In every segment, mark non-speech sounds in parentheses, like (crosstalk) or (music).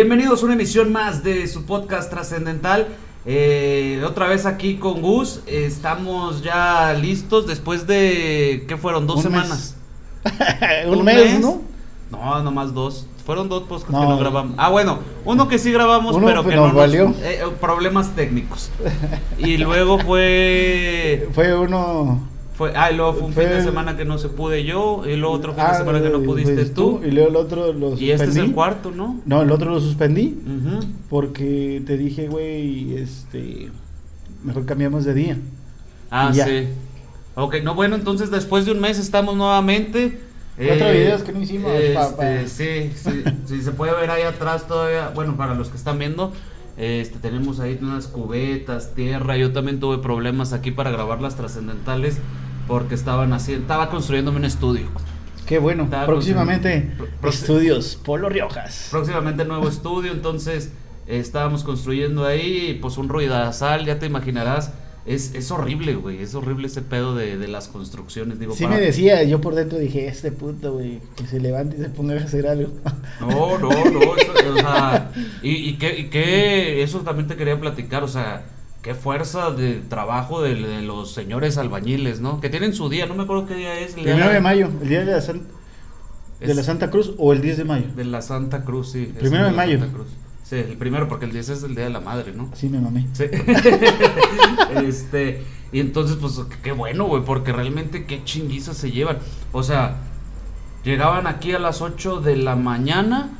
Bienvenidos a una emisión más de su podcast trascendental. Eh, otra vez aquí con Gus. Estamos ya listos después de. ¿Qué fueron? ¿Dos Un semanas? (laughs) un, mes, ¿no? No, nomás dos. Fueron dos podcasts No. que no grabamos. Ah, bueno, uno que sí grabamos, Uno pero que no nos- valió. eh, problemas técnicos. (laughs) Y luego fue. Fue uno. Fue ah, y luego fue un Fue- fin de semana que no se pude yo. Y luego otro fin de Ah, semana que no pudiste pues tú. Y luego el otro lo Y este es suspendí. el cuarto, ¿no? No, el otro lo suspendí Ujú. porque te dije, güey, este. Mejor cambiamos de día. Ah, sí. Ok, no, bueno, entonces después de un mes estamos nuevamente. Cuatro videos que no hicimos, este, papá. Sí, sí, (laughs) sí, se puede ver ahí atrás todavía. Bueno, para los que están viendo, este, tenemos ahí unas cubetas, tierra. Yo también tuve problemas aquí para grabar las trascendentales porque estaban haciendo, estaba construyéndome un estudio. Qué bueno. Estaba Próximamente, estudios Polo Riojas. Próximamente nuevo estudio, entonces eh, estábamos construyendo ahí, pues un ruidazal, ya te imaginarás. Es, es horrible, güey, es horrible ese pedo de, de las construcciones. Digo, Sí para- me decía, yo por dentro dije, este puto, güey, que se levante y se ponga a hacer algo. (laughs) No, no, no, eso, o sea, y, y que, y que eso también te quería platicar, o sea, qué fuerza de trabajo de, de los señores albañiles, ¿no? Que tienen su día, no me acuerdo qué día es. el día Primero de mayo, el día de la, San- de la Santa Cruz o el 10 de mayo. De la Santa Cruz, sí. Primero de mayo. Santa Cruz. Sí, el primero, porque el 10 es el día de la madre, ¿no? Así me mamé. Sí. (laughs) este, y entonces, pues, qué bueno, güey, porque realmente qué chinguizas se llevan. O sea, llegaban aquí a las 8 de la mañana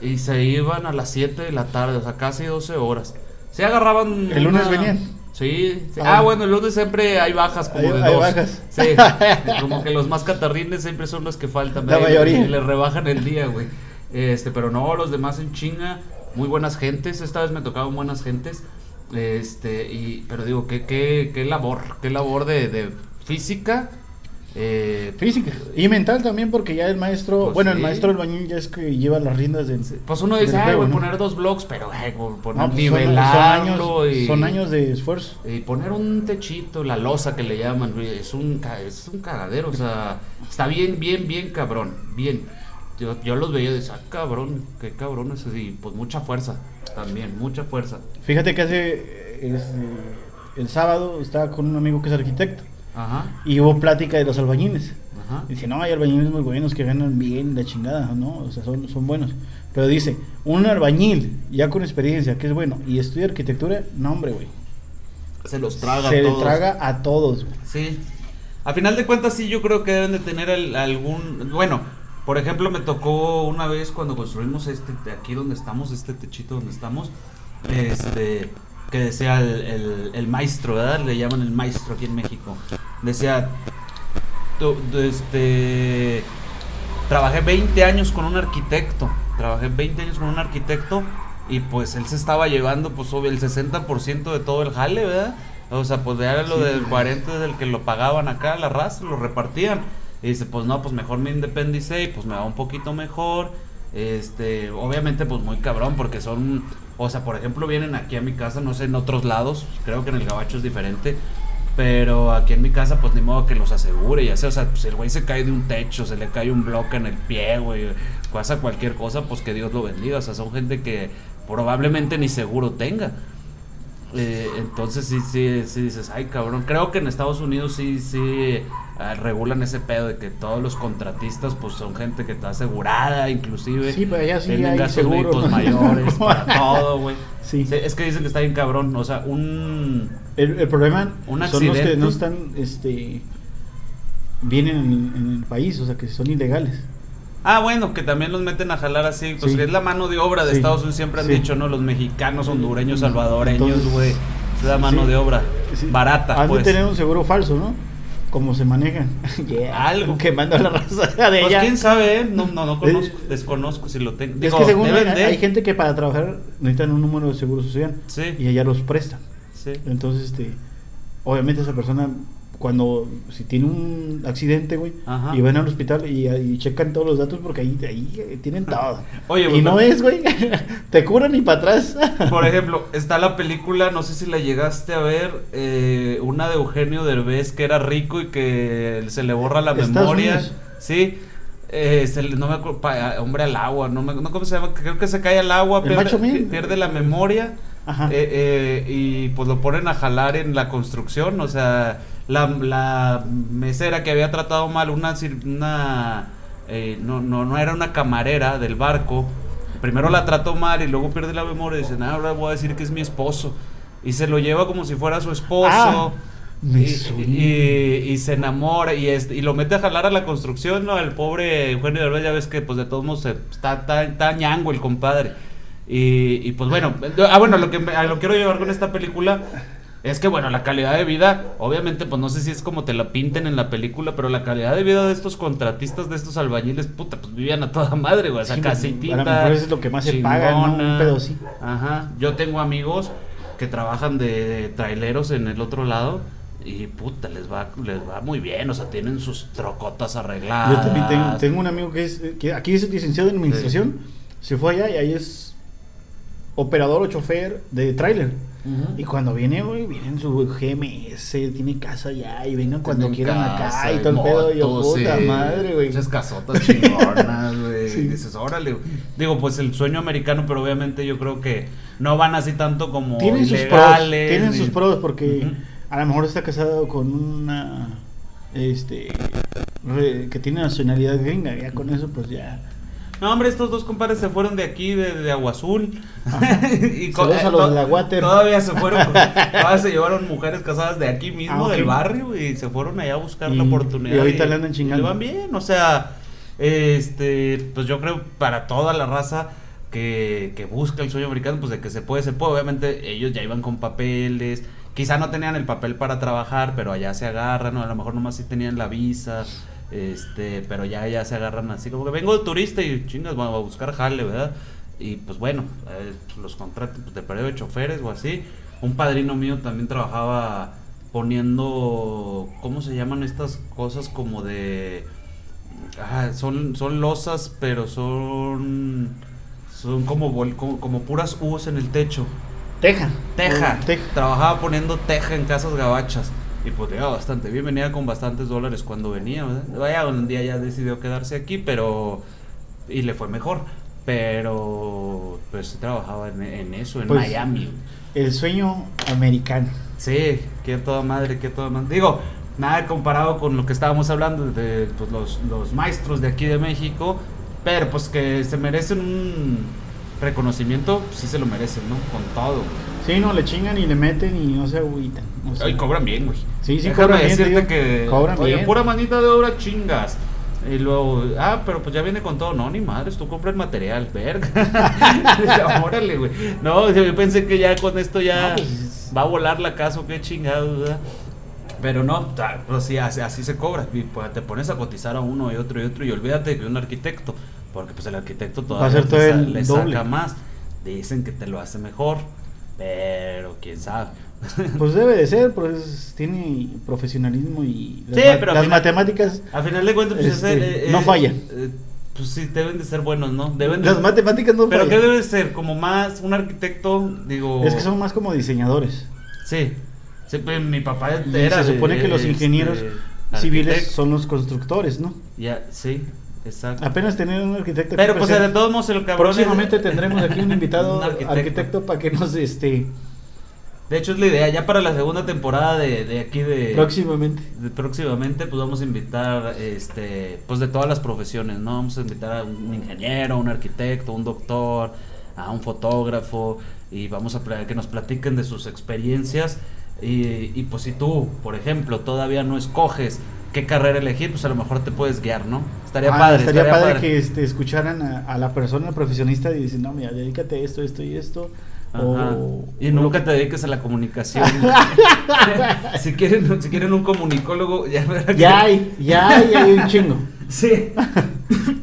y se iban a las 7 de la tarde, o sea, casi 12 horas. Se agarraban. ¿El lunes una- venían? Sí. sí. Ah. Ah, bueno, el lunes siempre hay bajas como Hay- de hay dos. bajas. Sí. (laughs) como que los más catarrines siempre son los que faltan. La mayoría. Le rebajan el día, güey. Este, pero no, los demás en chinga, muy buenas gentes. Esta vez me tocaban buenas gentes. Este, y, pero digo, qué, qué, qué labor, qué labor de, de física. Eh, Física. Y mental también, porque ya el maestro, Pues bueno, sí. el maestro albañil ya es que lleva las riendas del. pues uno dice, del ay, voy a ¿no? poner dos blogs, pero ay, poner, No, pues son- nivelarlo son, años, y, son años de esfuerzo. y poner un techito, la losa que le llaman, es un, es un cagadero, o sea, está bien, bien, bien cabrón, bien. Yo, yo los veía y decía, ah, cabrón, qué cabrón es, y pues mucha fuerza, también, mucha fuerza. Fíjate que hace este, el sábado estaba con un amigo que es arquitecto Ajá, y hubo plática de los albañiles. ajá. Dice, no, hay albañiles muy buenos que ganan bien la chingada, ¿no? O sea, son, son buenos. Pero dice, un albañil ya con experiencia, que es bueno, y estudia arquitectura, no, hombre, güey. Se los traga Se a le todos. traga a todos, güey. Sí. A final de cuentas, sí, yo creo que deben de tener el- algún. Bueno, por ejemplo, me tocó una vez cuando construimos este, aquí donde estamos, este techito donde estamos, este, que decía el, el- el maestro, ¿verdad? Le llaman el maestro aquí en México. Decía, este, trabajé 20 años con un arquitecto, trabajé 20 años con un arquitecto y pues él se estaba llevando pues el 60% de todo el jale, ¿verdad? O sea, pues era lo Sí. del 40 del que lo pagaban acá, la raza, lo repartían. Y dice, pues no, pues mejor me independicé y pues me va un poquito mejor. Este, obviamente pues muy cabrón porque son, o sea, por ejemplo, vienen aquí a mi casa, no sé, en otros lados, creo que en el gabacho es diferente, pero aquí en mi casa, pues ni modo que los asegure, ya sea, o sea, pues el güey se cae de un techo, se le cae un bloque en el pie, güey, pasa cualquier cosa, pues que Dios lo bendiga, o sea, son gente que probablemente ni seguro tenga. Eh, entonces sí, sí, sí dices, ay cabrón, creo que en Estados Unidos sí, sí ah, regulan ese pedo de que todos los contratistas pues son gente que está asegurada, inclusive. Sí, pero sí tienen gastos mayores, para (laughs) todo, güey. Sí. Es que dicen que está bien cabrón, o sea, un... El, el problema Un son los que no están, este, vienen en, en el país, o sea, que son ilegales. Ah, bueno, que también los meten a jalar así, pues Sí. que es la mano de obra de Sí. Estados Unidos, siempre han Sí. dicho, ¿no? Los mexicanos, hondureños, salvadoreños, güey. Es la mano de obra barata, Han pues. tener un seguro falso, ¿no? Como se manejan. (laughs) Yeah. Algo. Quemando a la raza de Pues ella. quién sabe, ¿eh? No, no, no conozco, desconozco si lo tengo. Es que según deben hay, de. hay gente que para trabajar necesitan un número de seguro social Sí, y ella los presta. sí. Entonces, este, obviamente esa persona cuando si tiene un accidente, güey, Ajá. y van al hospital y, y checan todos los datos porque ahí, ahí eh, tienen todo. (laughs) Oye, y pues, no pero- es, güey, (laughs) te curan ni para atrás. (laughs) Por ejemplo, está la película, no sé si la llegaste a ver, eh, una de Eugenio Derbez que era rico y que se le borra la memoria. Unidos. Sí. eh, se le- no me acuerdo, pa- hombre al agua, no me no cómo se llama, creo que se cae al agua, pierde, pierde la memoria. Ajá. eh, eh, y pues lo ponen a jalar en la construcción, o sea, la, la mesera que había tratado mal, una, una eh, no, no, no era una camarera del barco, primero la trató mal y luego pierde la memoria y dicen, "Ah, ahora voy a decir que es mi esposo. Y se lo lleva como si fuera su esposo. Ah, y, y- y se enamora y, este, y lo mete a jalar a la construcción, ¿no? El pobre Eugenio Derbez, ya ves que pues de todos modos se- está, está, está ñango el compadre. Y, y, pues bueno, ah bueno, lo que me- a lo que quiero llevar con esta película es que bueno, la calidad de vida, obviamente pues no sé si es como te la pinten en la película, pero la calidad de vida de estos contratistas, de estos albañiles, puta, pues vivían a toda madre, güey, o sea, Sí, casitita. a lo mejor es lo que más se paga, ¿no? Un pedo así. Ajá, yo tengo amigos que trabajan de, de traileros en el otro lado y puta, les va, les va muy bien, o sea, tienen sus trocotas arregladas. Yo también tengo, tengo un amigo que es que aquí es licenciado en administración, se fue allá y ahí es operador o chofer de tráiler. Y cuando viene, güey, viene en su GMS, tiene casa allá y vengan cuando Tienen quieran casa acá y todo el pedo. Y yo, puta sí, madre, güey. Muchas casotas chingonas, güey. (laughs) Sí. Dices, órale. Digo, pues el sueño americano, pero obviamente yo creo que no van así tanto como Tienen sus pros, tienen sus pros porque a lo mejor está casado con una, este, re- que tiene nacionalidad gringa, ya con eso pues ya. No, hombre, estos dos compadres se fueron de aquí, de, de Agua Azul. (laughs) y Saludos a los to- de la Water. Todavía se fueron, (laughs) todavía se llevaron mujeres casadas de aquí mismo, Ah, del barrio, y se fueron allá a buscar Y- la oportunidad. y ahorita le andan chingando. le van bien, o sea, este, pues yo creo para toda la raza que, que busca el sueño americano, pues de que se puede, se puede. Obviamente ellos ya iban con papeles, quizá no tenían el papel para trabajar, pero allá se agarran, o a lo mejor nomás sí tenían la visa. Este, pero ya, ya se agarran así como que vengo de turista y chingas, vamos a buscar jale, ¿verdad? Y pues bueno, eh, los contratos pues, de periodo de choferes o así. Un padrino mío también trabajaba poniendo, ¿cómo se llaman estas cosas como de... Ah, son, son losas, pero son... Son como, bol- como, como puras U's en el techo. Teja. Teja. Teja. Trabajaba poniendo teja en casas gabachas. Y pues le iba bastante bien, venía con bastantes dólares cuando venía, ¿verdad? Vaya, un día ya decidió quedarse aquí, pero... Y le fue mejor. Pero... Pues trabajaba en, en eso, en Pues, Miami. El sueño americano. Sí, que toda madre, que toda madre. Digo, nada comparado con lo que estábamos hablando de pues, los, los maestros de aquí de México, pero pues que se merecen un reconocimiento, sí se lo merecen, ¿no? Con todo. Sí, no, le chingan y le meten y no se agüitan. o sea. Y cobran bien, güey. Sí, sí, Déjame cobran bien, decirte que Cobran oye, bien. pura manita de obra chingas. Y luego, ah, pero pues ya viene con todo. No, ni madres, tú compras el material, verga. (laughs) Órale, güey. No, yo pensé que ya con esto ya No, pues, va a volar la casa, o qué chingados, ¿verdad? Pero no, pues sí, así, así se cobra. Y pues te pones a cotizar a uno y otro y otro. Y olvídate de un arquitecto. Porque pues el arquitecto todavía ser todo sa- el le saca más. Dicen que te lo hace mejor. Pero quién sabe. (laughs) Pues debe de ser, pues tiene profesionalismo y las, Sí, ma- pero al las final- matemáticas, A final de cuentas, pues, Este, es, no fallan. eh, pues sí, deben de ser buenos, ¿no? Deben de- las matemáticas no Pero fallan. ¿qué debe ser? Como más un arquitecto, digo... Es que son más como diseñadores. Sí. Sí, pues, mi papá Y era se de- supone que los este, ingenieros civiles son los constructores, ¿no? Ya, sí, exacto. Apenas tener un arquitecto. Pero pues de todos modos el cabrón... es- Próximamente tendremos aquí un (laughs) invitado Un arquitecto. arquitecto. para que nos este De hecho es la idea, ya para la segunda temporada de, de aquí de... próximamente. de próximamente pues vamos a invitar este pues de todas las profesiones no vamos a invitar a un ingeniero un arquitecto un doctor a un fotógrafo y vamos a que nos platiquen de sus experiencias y, y, pues si tú por ejemplo todavía no escoges qué carrera elegir pues a lo mejor te puedes guiar no estaría Ah, padre estaría, estaría padre, padre. que este, escucharan a, a la persona profesionista y dicen, no, mira, dedícate a esto, esto y esto. O, y nunca te dediques a la comunicación (laughs) (laughs) si quieren si quieren un comunicólogo ya Ya hay, ya hay, hay un chingo. (laughs) Sí.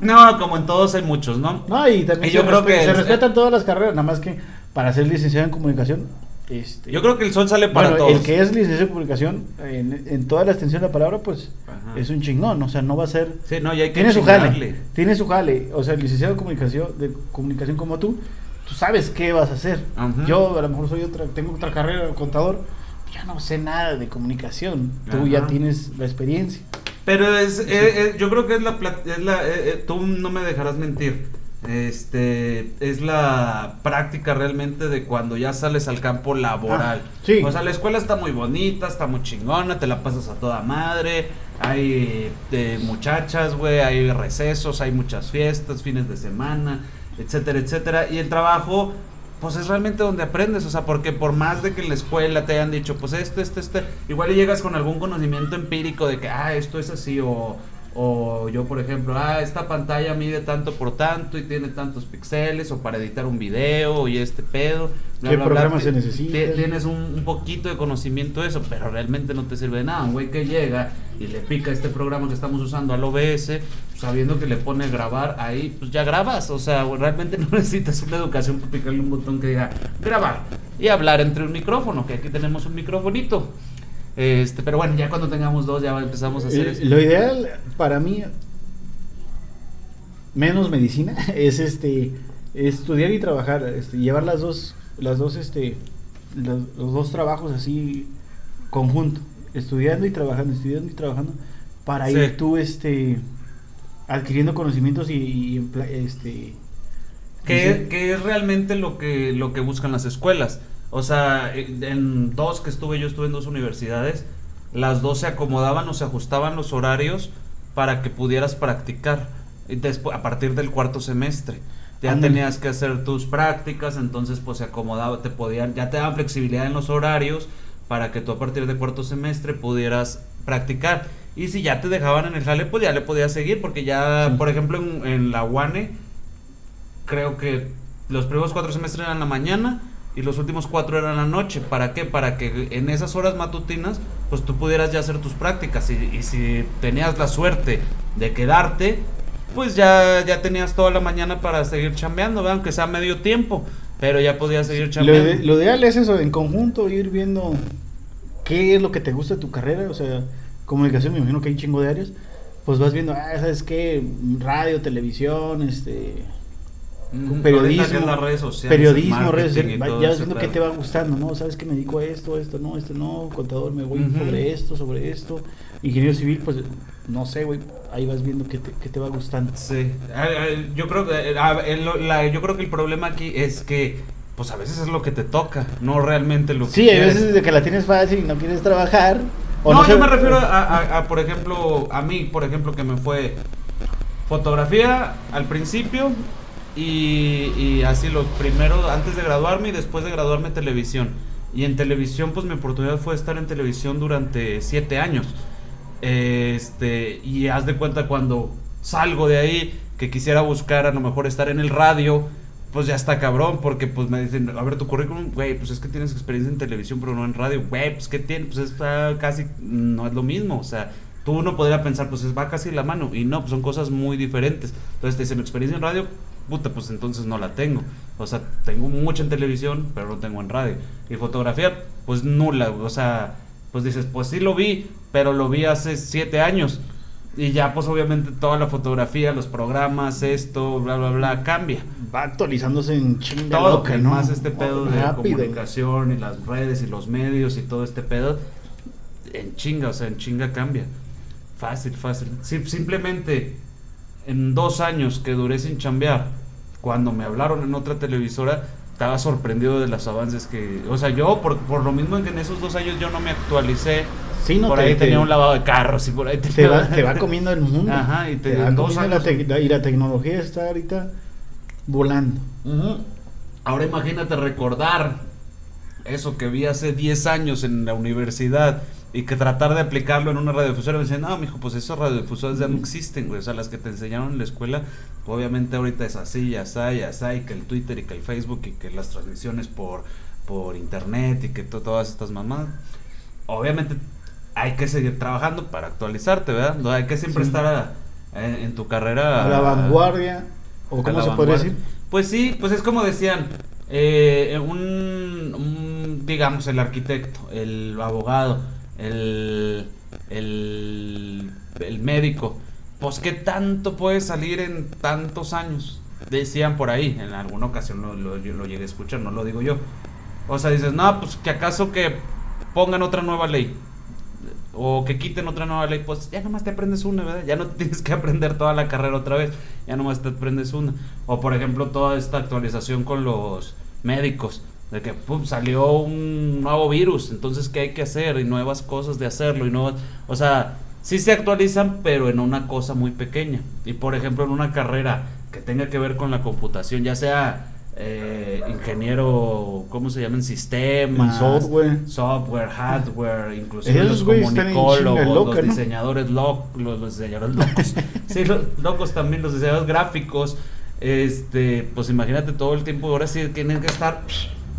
No, como en todos hay muchos, ¿no? No, y también Y yo se, creo que- se respetan todas las carreras, nada más que para ser licenciado en comunicación. Este, Yo creo que el sol sale para bueno, todos. el que es licenciado en comunicación, en, en toda la extensión de la palabra, pues Ajá. es un chingón, o sea, no va a ser... Sí, no, ya hay que Tiene su jale, tiene su jale, o sea, el licenciado de comunicación, de comunicación como tú, tú sabes qué vas a hacer. Ajá. Yo a lo mejor soy otra, tengo otra carrera, contador, ya no sé nada de comunicación, tú Ajá. ya tienes la experiencia. Pero es, eh, eh, yo creo que es la, es la eh, eh, tú no me dejarás mentir. Este es la práctica realmente de cuando ya sales al campo laboral. Ah, sí. O sea, la escuela está muy bonita, está muy chingona, te la pasas a toda madre. Hay eh, muchachas, güey, hay recesos, hay muchas fiestas, fines de semana, etcétera, etcétera. Y el trabajo, pues es realmente donde aprendes, o sea, porque por más de que en la escuela te hayan dicho, pues este, este, este, igual llegas con algún conocimiento empírico de que, ah, esto es así, o, o yo, por ejemplo, ah, esta pantalla mide tanto por tanto y tiene tantos píxeles, o para editar un video y este pedo. ¿Qué programa se necesita? ti- Tienes un, un poquito de conocimiento de eso, pero realmente no te sirve de nada. Un güey que llega y le pica este programa que estamos usando al OBS, sabiendo que le pone grabar ahí, pues ya grabas. O sea, realmente (laughs) no necesitas una educación para picarle un botón que diga grabar y hablar entre un micrófono, que aquí tenemos un microfonito. Este, pero bueno, ya cuando tengamos dos ya empezamos a hacer Eh, eso. Lo ideal para mí, menos medicina, (laughs) es este estudiar y trabajar, este, llevar las dos, las dos, este, los, los dos trabajos así conjunto, estudiando y trabajando, estudiando y trabajando, para Sí. ir tú, este, adquiriendo conocimientos y, este, que, que es realmente lo que, lo que buscan las escuelas. O sea, en dos que estuve, yo estuve en dos universidades, las dos se acomodaban o se ajustaban los horarios para que pudieras practicar y despu- a partir del cuarto semestre. Ya tenías que hacer tus prácticas, entonces pues se acomodaba, te podían, ya te daban flexibilidad en los horarios para que tú a partir del cuarto semestre pudieras practicar. Y si ya te dejaban en el jale, pues ya le podías seguir, porque ya, Sí. por ejemplo, en, en la UANE, creo que los primeros cuatro semestres eran la mañana y los últimos cuatro eran la noche. ¿Para qué? Para que en esas horas matutinas, pues tú pudieras ya hacer tus prácticas. Y, y si tenías la suerte de quedarte, pues ya, ya tenías toda la mañana para seguir chambeando, ¿verdad? aunque sea medio tiempo, pero ya podías seguir Lo, chambeando. de- lo ideal es eso, en conjunto ir viendo qué es lo que te gusta de tu carrera, o sea, comunicación, me imagino que hay un chingo de áreas, pues vas viendo, ah, ¿sabes qué? Radio, televisión, este, Periodismo, que las redes sociales, periodismo, redes sociales, ya viendo qué pedo. te va gustando, ¿no? ¿Sabes que me dedico a esto, esto, no, esto no, contador, me voy sobre esto, sobre esto, ingeniero civil, pues, no sé, güey, ahí vas viendo qué te, qué te va gustando. Sí, Ah, ah, yo creo que ah, la- yo creo que el problema aquí es que pues a veces es lo que te toca, no realmente lo que Sí, quieres. veces de que la tienes fácil y no quieres trabajar. o no, yo me refiero a, a- a, por ejemplo, a mí, por ejemplo, que me fue fotografía al principio y, y así los primeros, antes de graduarme y después de graduarme televisión. Y en televisión, pues mi oportunidad fue estar en televisión durante siete años. Este, y haz de cuenta cuando salgo de ahí, que quisiera buscar a lo mejor estar en el radio, pues ya está cabrón, porque pues me dicen, a ver tu currículum, güey, pues es que tienes experiencia en televisión, pero no en radio, güey, pues que tiene, pues está casi, no es lo mismo, o sea, tú uno podría pensar, pues es- va casi la mano, y no, pues son cosas muy diferentes. Entonces te dicen, experiencia en radio, puta, pues entonces no la tengo. O sea, tengo mucha en televisión, pero no tengo en radio. Y fotografía, pues nula, o sea, pues dices, pues sí lo vi, pero lo vi hace siete años. Y ya, pues obviamente toda la fotografía, los programas, esto, bla, bla, bla, cambia. Va actualizándose en chinga Todo, loca, que ¿no? más este pedo de Rápido. comunicación y las redes y los medios y todo este pedo, en chinga, o sea, en chinga cambia. Fácil, fácil. Sí, simplemente en dos años que duré sin chambear, cuando me hablaron en otra televisora, estaba sorprendido de los avances que... O sea, yo, por, por lo mismo en que en esos dos años yo no me actualicé, Sí, no por te- ahí te- tenía un lavado de carros y por ahí Te va, te va comiendo el mundo. Ajá, y te- va en dos la años- tec- y la tecnología está ahorita volando. Ujú. Ahora imagínate recordar eso que vi hace 10 años en la universidad y que tratar de aplicarlo en una radiodifusora me dicen, no, mijo, pues esas radiodifusoras ya no existen, güey. O sea, las que te enseñaron en la escuela, obviamente ahorita es así, ya está, ya está, y que el Twitter y que el Facebook y que las transmisiones por, por internet y que to- todas estas mamadas. Obviamente hay que seguir trabajando para actualizarte, ¿verdad? No hay que siempre Sí. estar a- en, en tu carrera A la vanguardia. ¿O cómo se podría decir? Pues sí, pues es como decían, eh, un, un, digamos, el arquitecto, el abogado, el, el, el médico, pues qué tanto puede salir en tantos años. Decían por ahí, en alguna ocasión lo, lo, lo llegué a escuchar, no lo digo yo. O sea, dices, no, pues que acaso que pongan otra nueva ley. o que quiten otra nueva ley, pues ya nomás te aprendes una, ¿verdad? Ya no (laughs) tienes que aprender toda la carrera otra vez, ya nomás te aprendes una. O por ejemplo, toda esta actualización con los médicos, de que pum, salió un nuevo virus, entonces ¿qué hay que hacer? Y nuevas cosas de hacerlo, y nuevas, o sea, sí se actualizan, pero en una cosa muy pequeña. Y por ejemplo, en una carrera que tenga que ver con la computación, ya sea eh, ingeniero, ¿cómo se llaman? Sistemas, software. software, hardware, (laughs) inclusive los comunicólogos, loca, los ¿no? diseñadores lo- los, los diseñadores locos. (laughs) sí, los locos también, los diseñadores gráficos. Este, pues imagínate todo el tiempo, ahora sí tienen que estar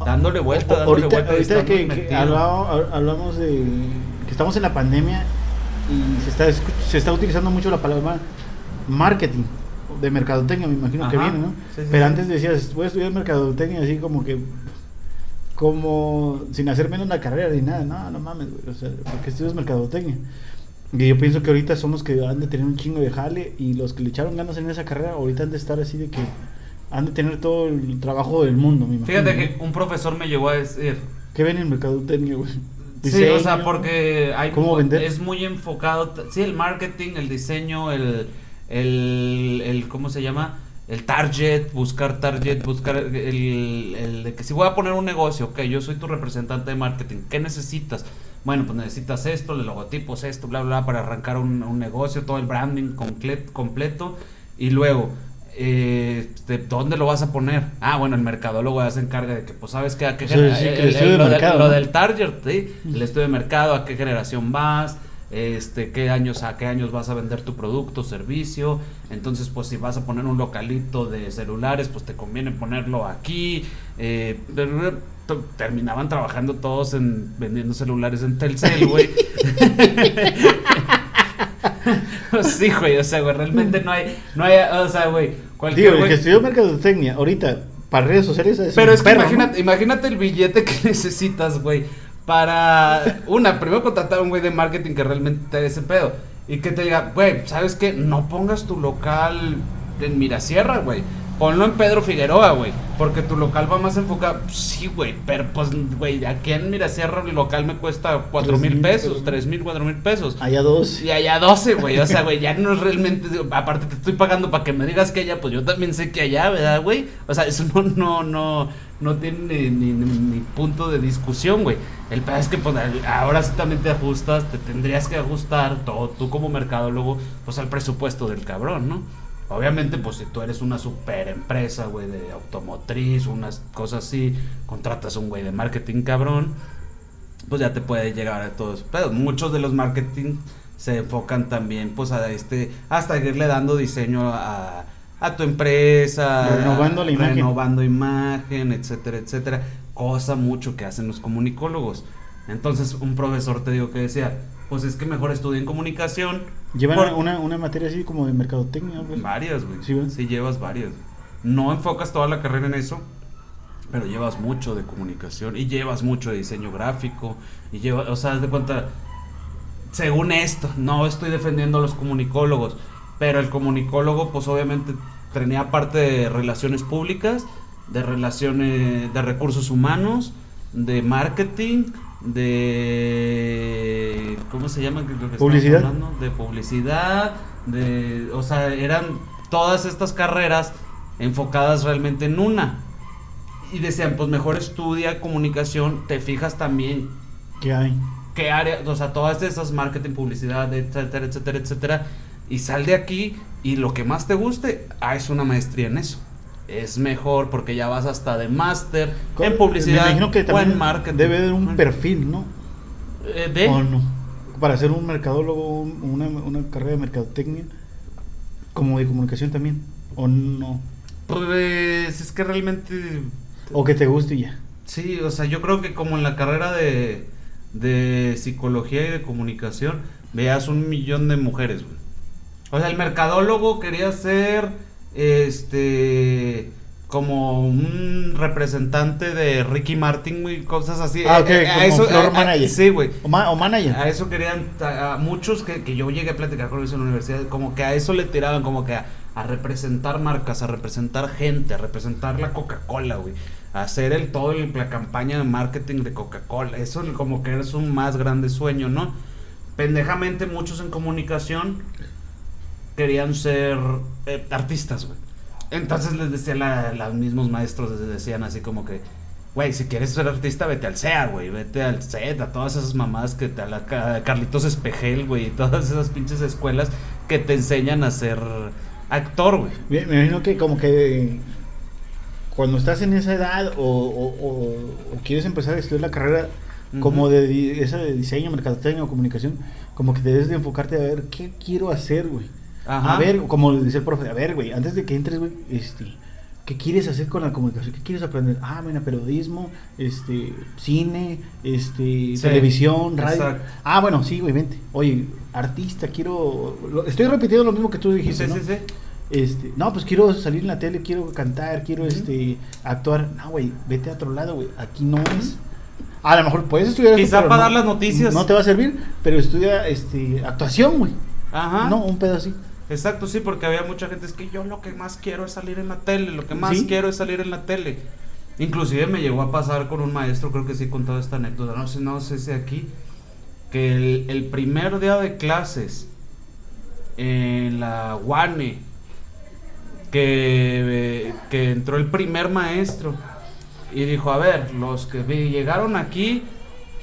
dándole vuelta, dándole ahorita vuelta. ahorita que, hablamos, de que estamos en la pandemia y se está, se está utilizando mucho la palabra marketing de mercadotecnia, me imagino que viene, ¿no? Sí, sí, Pero sí. antes decías, voy a estudiar mercadotecnia así como que como sin hacer menos la carrera ni nada, no, no mames, güey, o sea, porque estudias mercadotecnia. Y yo pienso que ahorita son los que han de tener un chingo de jale y los que le echaron ganas en esa carrera ahorita han de estar así de que han de tener todo el trabajo del mundo, me imagino. Fíjate que un profesor me llegó a decir, ¿Qué ven en mercadotecnia, güey? Sí, o sea, porque hay ¿Cómo vender? es muy enfocado, sí, el marketing, el diseño, el, el, el ¿cómo se llama? El target, buscar target, buscar el, el de que si voy a poner un negocio, ok, yo soy tu representante de marketing, ¿qué necesitas? Bueno, pues necesitas esto, los logotipos, esto, bla, bla, bla, para arrancar un, un negocio, todo el branding comple- completo, y luego, eh, este, ¿dónde lo vas a poner? Ah, bueno, el mercadólogo ya se encarga de que, pues, ¿sabes qué? ¿A qué sí, que el el- estudio el- de lo, mercado, lo ¿no? del target, ¿sí? el estudio de mercado, a qué generación vas, este, qué años, a qué años vas a vender tu producto, servicio, entonces pues si vas a poner un localito de celulares, pues te conviene ponerlo aquí, eh, terminaban trabajando todos en vendiendo celulares en Telcel, güey. (laughs) (laughs) sí, güey, o sea, güey, realmente no hay, no hay, o sea, güey, cualquier Digo, el güey- que estudió mercadotecnia, ahorita, para redes sociales es pero un es que perro, imagínate, imagínate el billete que (laughs) necesitas, güey, para una, primero contratar a un güey de marketing que realmente te dé ese pedo y que te diga, güey, ¿sabes qué? No pongas tu local en Mirasierra, güey. Ponlo en Pedro Figueroa, güey, porque tu local va más enfocado. Sí, güey, pero pues, güey, aquí en Mirasierra el local me cuesta cuatro mil pesos, tres mil, cuatro mil pesos. Allá dos. Y allá 12, güey. O sea, güey, ya no es realmente. Aparte, te estoy pagando para que me digas que allá, pues yo también sé que allá, ¿verdad, güey? O sea, eso no, no, no, no tiene ni, ni- ni punto de discusión, güey. El pedo es que, pues, ahora sí también te ajustas, te tendrías que ajustar todo, tú como mercadólogo, pues al presupuesto del cabrón, ¿no? Obviamente, pues si tú eres una super empresa, güey, de automotriz, unas cosas así, contratas a un güey de marketing cabrón, pues ya te puede llegar a todos. Pero muchos de los marketing se enfocan también, pues a este, hasta irle dando diseño a, a tu empresa, Renovando la imagen. renovando imagen, etcétera, etcétera. Cosa mucho que hacen los comunicólogos. Entonces, un profesor te digo que decía, pues es que mejor estudien comunicación. Llevan por- una, una materia así como de mercadotecnia, güey. Varias, güey. Sí, Sí, llevas varias. No enfocas toda la carrera en eso, pero llevas mucho de comunicación y llevas mucho de diseño gráfico y llevas, o sea, haz de cuenta, según esto, no estoy defendiendo a los comunicólogos, pero el comunicólogo pues obviamente tenía parte de relaciones públicas, de relaciones, de recursos humanos, de marketing, de ¿cómo se llama? Lo que Publicidad. hablando? De publicidad, de, o sea, eran todas estas carreras enfocadas realmente en una. Y decían, pues mejor estudia comunicación, te fijas también ¿Qué hay? qué área, o sea, todas esas marketing, publicidad, etcétera, etcétera, etcétera, y sal de aquí y lo que más te guste, ah, es una maestría en eso. Es mejor porque ya vas hasta de máster en publicidad Me imagino que o también en marketing. debe de un perfil, ¿no? eh, ¿De? ¿O no? Para ser un mercadólogo, un- una, una carrera de mercadotecnia, como de comunicación también. ¿O no? Pues es que realmente O que te guste y ya. Sí, o sea, yo creo que como en la carrera de, de psicología y de comunicación, veas un millón de mujeres, güey. O sea, el mercadólogo quería ser, este, como un representante de Ricky Martin, güey, cosas así. Ah, ok, Eh, eh, como floor a- a- manager. Sí, güey. O, ma- o manager. A eso querían, a, muchos que, que yo llegué a platicar con ellos en la universidad, como que a eso le tiraban, como que a, a representar marcas, a representar gente, a representar la Coca-Cola, güey. A hacer el todo el- la campaña de marketing de Coca-Cola. Eso como que es un más grande sueño, ¿no? pendejamente muchos en comunicación querían ser eh, artistas, güey. Entonces les decía la, los mismos maestros les decían así como que, güey, si quieres ser artista, vete al CEA, güey, vete al CET, a todas esas mamás que te, a la Carlitos Espejel, güey, y todas esas pinches escuelas que te enseñan a ser actor, güey. Me, imagino que como que cuando estás en esa edad o, o- o- o quieres empezar a estudiar la carrera como de di- esa de diseño, mercadotecnia o comunicación, como que debes de enfocarte a ver qué quiero hacer, güey. Ajá. A ver, como dice el profe, a ver, güey, antes de que entres, güey, este, ¿qué quieres hacer con la comunicación? ¿Qué quieres aprender? Ah, mira, periodismo, este, cine, este, Sí, televisión, radio. exacto. Ah, bueno, sí, güey, vente. Oye, artista, quiero... estoy repitiendo lo mismo que tú dijiste, Sí, ¿no? sí, sí. Este, no, pues quiero salir en la tele, quiero cantar, quiero este actuar. No, güey, vete a otro lado, güey. Aquí no es. A lo mejor puedes estudiar Quizá para no- dar las noticias. No te va a servir, pero estudia este actuación, güey. Ajá. No, un pedo así. Exacto, sí, porque había mucha gente, es que yo lo que más quiero es salir en la tele, lo que más Sí. quiero es salir en la tele. Inclusive me llegó a pasar con un maestro, creo que sí contó esta anécdota, no sé, no sé si aquí, que el, el primer día de clases en la UANE, que, que entró el primer maestro y dijo, a ver, los que llegaron aquí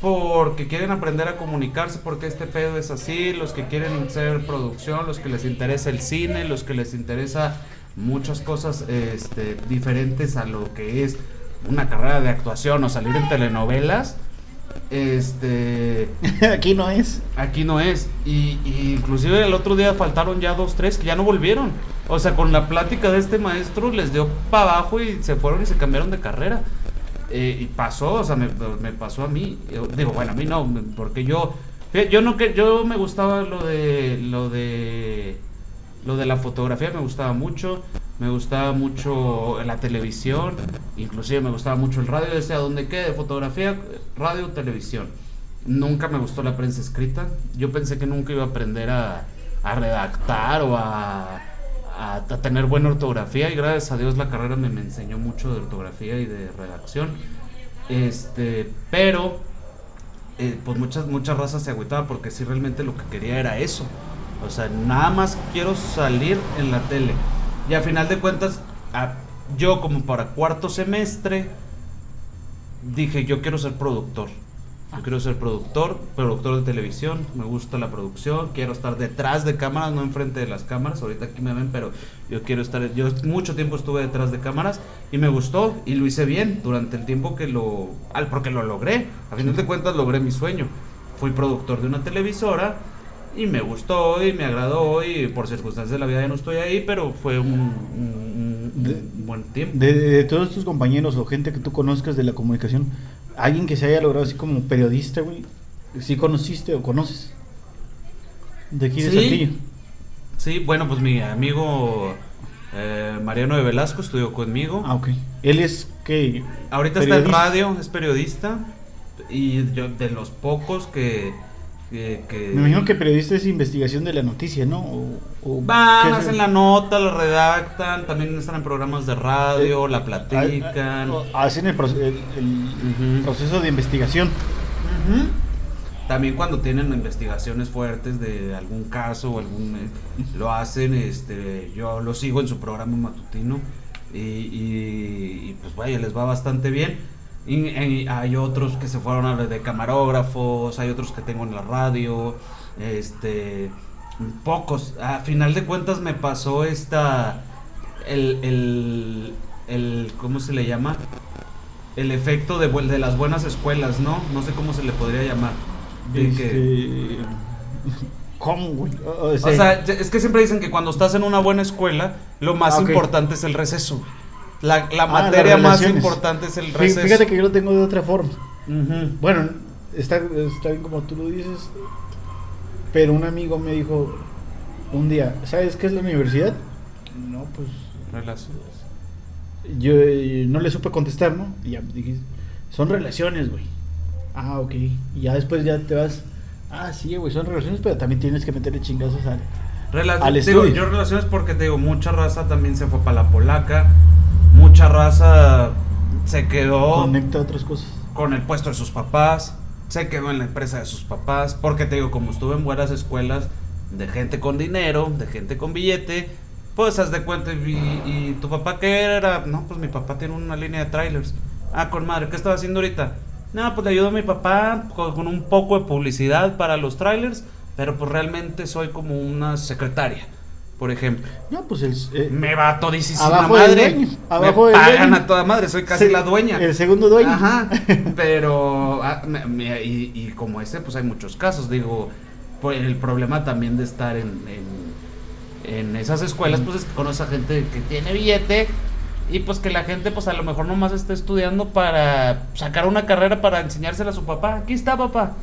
porque quieren aprender a comunicarse, porque este pedo es así, los que quieren ser producción, los que les interesa el cine, los que les interesa muchas cosas este, diferentes a lo que es una carrera de actuación o salir en telenovelas, este, (laughs) Aquí no es. aquí no es. Y, y inclusive el otro día faltaron ya dos, tres que ya no volvieron. O sea, con la plática de este maestro les dio para abajo y se fueron y se cambiaron de carrera. Eh, y pasó, o sea, me, pasó a mí. Digo, bueno, a mí no, porque yo, yo no que, yo me gustaba lo de, lo de, lo de la fotografía, me gustaba mucho, me gustaba mucho la televisión, inclusive me gustaba mucho el radio, decía, ¿dónde quede? Fotografía, radio, televisión. Nunca me gustó la prensa escrita. Yo pensé que nunca iba a aprender a, a redactar o a, a- tener buena ortografía y gracias a Dios la carrera me, me enseñó mucho de ortografía y de redacción. Este, pero eh, pues muchas muchas razas se agüitaban porque sí realmente lo que quería era eso. O sea, nada más quiero salir en la tele. Y a final de cuentas, a- yo como para cuarto semestre dije, yo quiero ser productor. Yo quiero ser productor, productor de televisión, me gusta la producción, quiero estar detrás de cámaras, no enfrente de las cámaras, ahorita aquí me ven, pero yo quiero estar, yo mucho tiempo estuve detrás de cámaras y me gustó y lo hice bien durante el tiempo que lo, al porque lo logré, a final de cuentas logré mi sueño, fui productor de una televisora y me gustó y me agradó y por circunstancias de la vida ya no estoy ahí, pero fue un, un- un- De- un buen tiempo. De, de todos tus compañeros o gente que tú conozcas de la comunicación, alguien que se haya logrado así como periodista, güey, ¿sí conociste o conoces? De aquí de Sí. Saltillo. Sí, bueno, pues mi amigo eh, Mariano de Velasco estudió conmigo. Ah, ok. Él es que Ahorita está en radio, es periodista. Y yo de los pocos que. Que, que- Me imagino que periodista es investigación de la noticia, ¿no? O, o- Van, ¿qué hacen la nota, la redactan, también están en programas de radio, Eh, la platican. Hacen el, proce- el- el Ujú. proceso de investigación. También cuando tienen investigaciones fuertes de algún caso o algún eh, lo hacen, este, yo lo sigo en su programa matutino y, y- y, pues vaya, les va bastante bien. Y, y hay otros que se fueron a lo de camarógrafos, hay otros que tengo en la radio, este, pocos. A final de cuentas me pasó esta, el, el, el ¿cómo se le llama? el efecto de, vuel- de las buenas escuelas, ¿no? No sé cómo se le podría llamar. De que- Este, ¿Cómo, güey? O, sea, es que siempre dicen que cuando estás en una buena escuela, lo más Ah, importante es el receso. La, la Ah, materia más importante es el receso. Fíjate que yo lo tengo de otra forma. Bueno, está, está bien como tú lo dices, pero un amigo me dijo un día, ¿sabes qué es la universidad? No, pues Relaciones. yo eh, no le supe contestar, ¿no? Y ya dije, son relaciones, güey. Ah, ok. Y ya después ya te vas, ah, sí, güey, son relaciones, pero también tienes que meterle chingazos al... Rela- Al digo, estudio. yo relaciones porque te digo, mucha raza también se fue para la polaca, mucha raza se quedó Conecta otras cosas. con el puesto de sus papás, se quedó en la empresa de sus papás, porque te digo, como estuve en buenas escuelas de gente con dinero, de gente con billete, pues haz de cuenta, y, y tu papá qué era? No, pues mi papá tiene una línea de trailers. Ah, con madre, ¿qué estaba haciendo ahorita? No, pues le ayudo a mi papá con, con un poco de publicidad para los trailers, pero pues realmente soy como una secretaria, por ejemplo. No, pues el. eh, Me va Abajo del madre. dueño, abajo me del pagan dueño. a toda madre, soy casi la dueña. El segundo dueño. Ajá, (laughs) pero ah, me- me- y, y como ese, pues hay muchos casos. Digo, pues el problema también de estar en, en, en esas escuelas, pues es que conoces a gente que tiene billete y pues que la gente, pues a lo mejor nomás está estudiando para sacar una carrera para enseñársela a su papá. Aquí está, papá.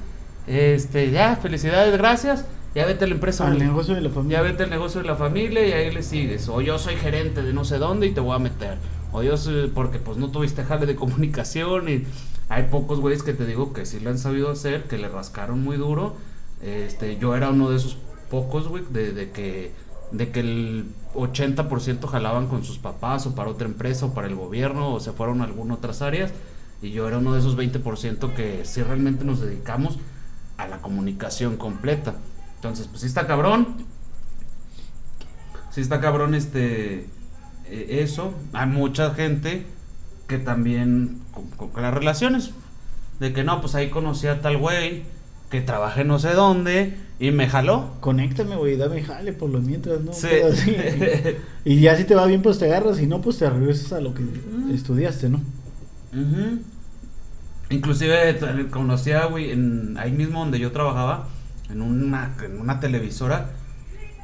Este, ya, felicidades, gracias. Ya vete a la empresa. Al negocio de la familia. Ya vete al negocio de la familia y ahí le sigues. O yo soy gerente de no sé dónde y te voy a meter. O yo soy, porque pues no tuviste jale de comunicación y hay pocos güeyes que te digo que sí le han sabido hacer, que le rascaron muy duro. Este, yo era uno de esos pocos, güey, de, de que de que el 80% jalaban con sus papás o para otra empresa o para el gobierno o se fueron a algunas otras áreas y yo era uno de esos 20% que sí realmente nos dedicamos a la comunicación completa. Entonces, pues sí está cabrón. Sí está cabrón este eh, eso. Hay mucha gente que también con, con- con las relaciones de que no, pues ahí conocí a tal güey que trabaja en no sé dónde y me jaló. Conéctame, güey, dame jale por lo mientras, ¿no? Sí. Así. y ya si te va bien, pues te agarras. Y no, pues te regresas a lo que Mm. estudiaste, ¿no? Inclusive conocía, güey, en, ahí mismo donde yo trabajaba, en una, en una televisora,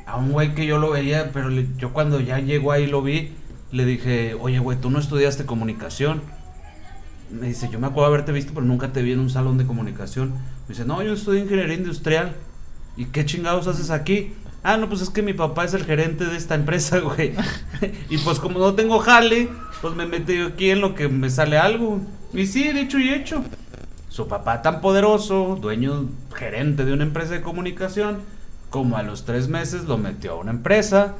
a un güey que yo lo veía, pero yo cuando ya llegó ahí lo vi, le dije, oye, güey, tú no estudiaste comunicación. Me dice, yo me acuerdo haberte visto, pero nunca te vi en un salón de comunicación. Me dice, no, yo estudié ingeniería industrial. ¿Y qué chingados haces aquí? Ah, no, pues es que mi papá es el gerente de esta empresa, (laughs) güey. y pues como no tengo jale, pues me metí aquí en lo que me sale algo. Y sí, dicho y hecho. Su papá tan poderoso, dueño, gerente de una empresa de comunicación, como a los tres meses lo metió a una empresa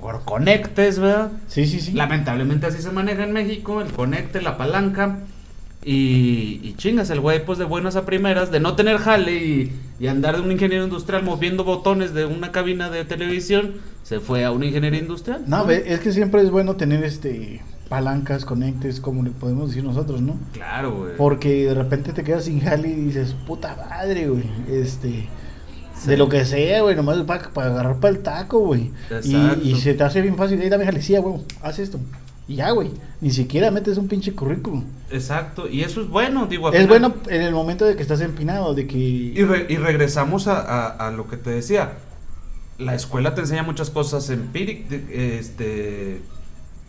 por conectes, ¿verdad? Sí, sí, sí. Lamentablemente así se maneja en México, el conecte, la palanca. Y, y chingas, el güey, pues de buenas a primeras, de no tener jale y, y andar de un ingeniero industrial moviendo botones de una cabina de televisión, se fue a una ingeniería industrial. No, es que siempre es bueno tener este palancas, conectes, como le podemos decir nosotros, ¿no? Claro, güey. Porque de repente te quedas sin jale y dices, puta madre, güey. Este. Sí. De lo que sea, güey, nomás para agarrar para el taco, güey. Y, se te hace bien fácil, ahí dame jalecía, güey, haz esto. Y ya, güey. Ni siquiera metes un pinche currículum. Exacto, y eso es bueno, digo. al Es final- bueno en el momento de que estás empinado, de que. Y, re- y regresamos a, a- a lo que te decía. La escuela te enseña muchas cosas empíricas, este,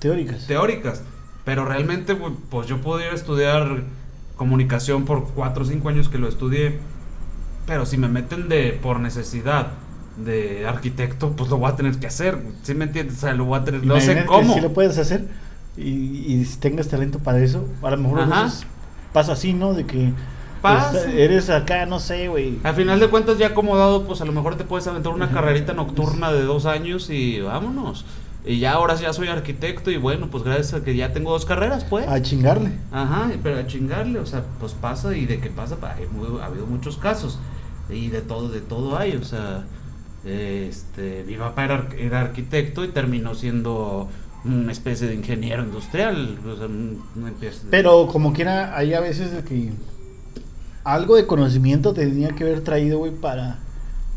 Teóricas. teóricas. Pero realmente, pues yo podría estudiar comunicación por 4 o 5 años que lo estudié. Pero si me meten de por necesidad de arquitecto, pues lo voy a tener que hacer. ¿Sí me entiendes? O sea, lo voy a tener. No sé cómo. Si lo puedes hacer y, y si tengas talento para eso, a lo mejor a Ajá. veces pasa así, ¿no? De que pues, eres acá, no sé, güey. Al final de cuentas, ya acomodado, pues a lo mejor te puedes aventar una carrerita nocturna de dos años y vámonos. Y ya ahora ya soy arquitecto y bueno, pues gracias a que ya tengo dos carreras, pues. A chingarle. Ajá, pero a chingarle, o sea, pues pasa y de qué pasa, hay ha habido muchos casos y de todo, de todo hay, o sea, este, mi papá era, era arquitecto y terminó siendo una especie de ingeniero industrial, o sea, especie de- Pero como quiera, hay a veces de que algo de conocimiento tenía que haber traído, güey, para...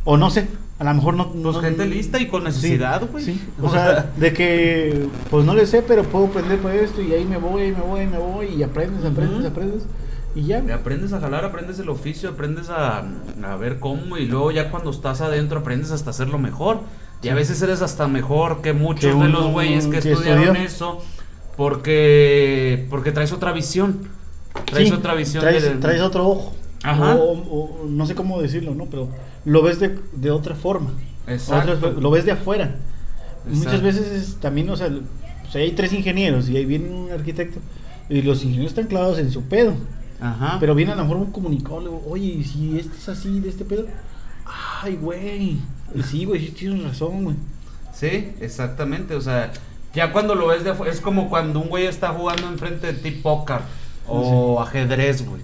O no sé, a lo mejor no... No- gente lista y con necesidad, güey. Sí, o sea, de que, pues no le sé, pero puedo aprender por esto y ahí me voy, ahí me voy, ahí me voy y aprendes, aprendes, aprendes y ya. Y aprendes a jalar, aprendes el oficio, aprendes a, a ver cómo y luego ya cuando estás adentro aprendes hasta hacerlo mejor. Y a veces eres hasta mejor que muchos Que de los güeyes que, que estudiaron estudió. eso porque porque traes otra visión. Traes otra visión. Traes otro ojo. Ajá. O, o- no sé cómo decirlo, ¿no? Pero lo ves de, de otra forma. Exacto. Otra- lo ves de afuera. Muchas veces es también, o sea, o sea, hay tres ingenieros y ahí viene un arquitecto y los ingenieros están clavados en su pedo. Ajá. Pero viene a lo mejor un comunicólogo, oye, ¿y si este es así, de este pedo? Ay, güey. Y Sí, güey, sí tienes razón, güey. Sí, exactamente. O sea, ya cuando lo ves de afuera, es como cuando un güey está jugando enfrente de ti póker o ajedrez, güey.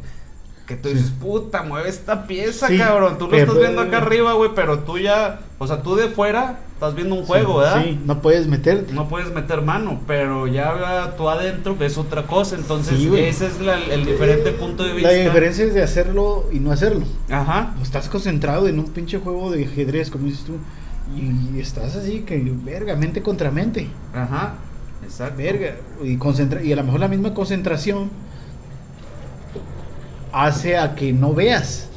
Que tú dices, puta, mueve esta pieza, Sí, cabrón. Tú lo estás viendo acá arriba, güey, pero tú ya, o sea, tú de fuera estás viendo un juego, Sí, ¿verdad? Sí, no puedes meterte. No puedes meter mano, pero ya tú adentro ves otra cosa. Entonces, Sí, ese es la- el diferente punto de vista. La diferencia es de hacerlo y no hacerlo. Ajá. Estás concentrado en un pinche juego de ajedrez, como dices tú. Y estás así que, verga, mente contra mente. Ajá. Exacto. Verga. Y, concentra y a lo mejor la misma concentración hace a que no veas.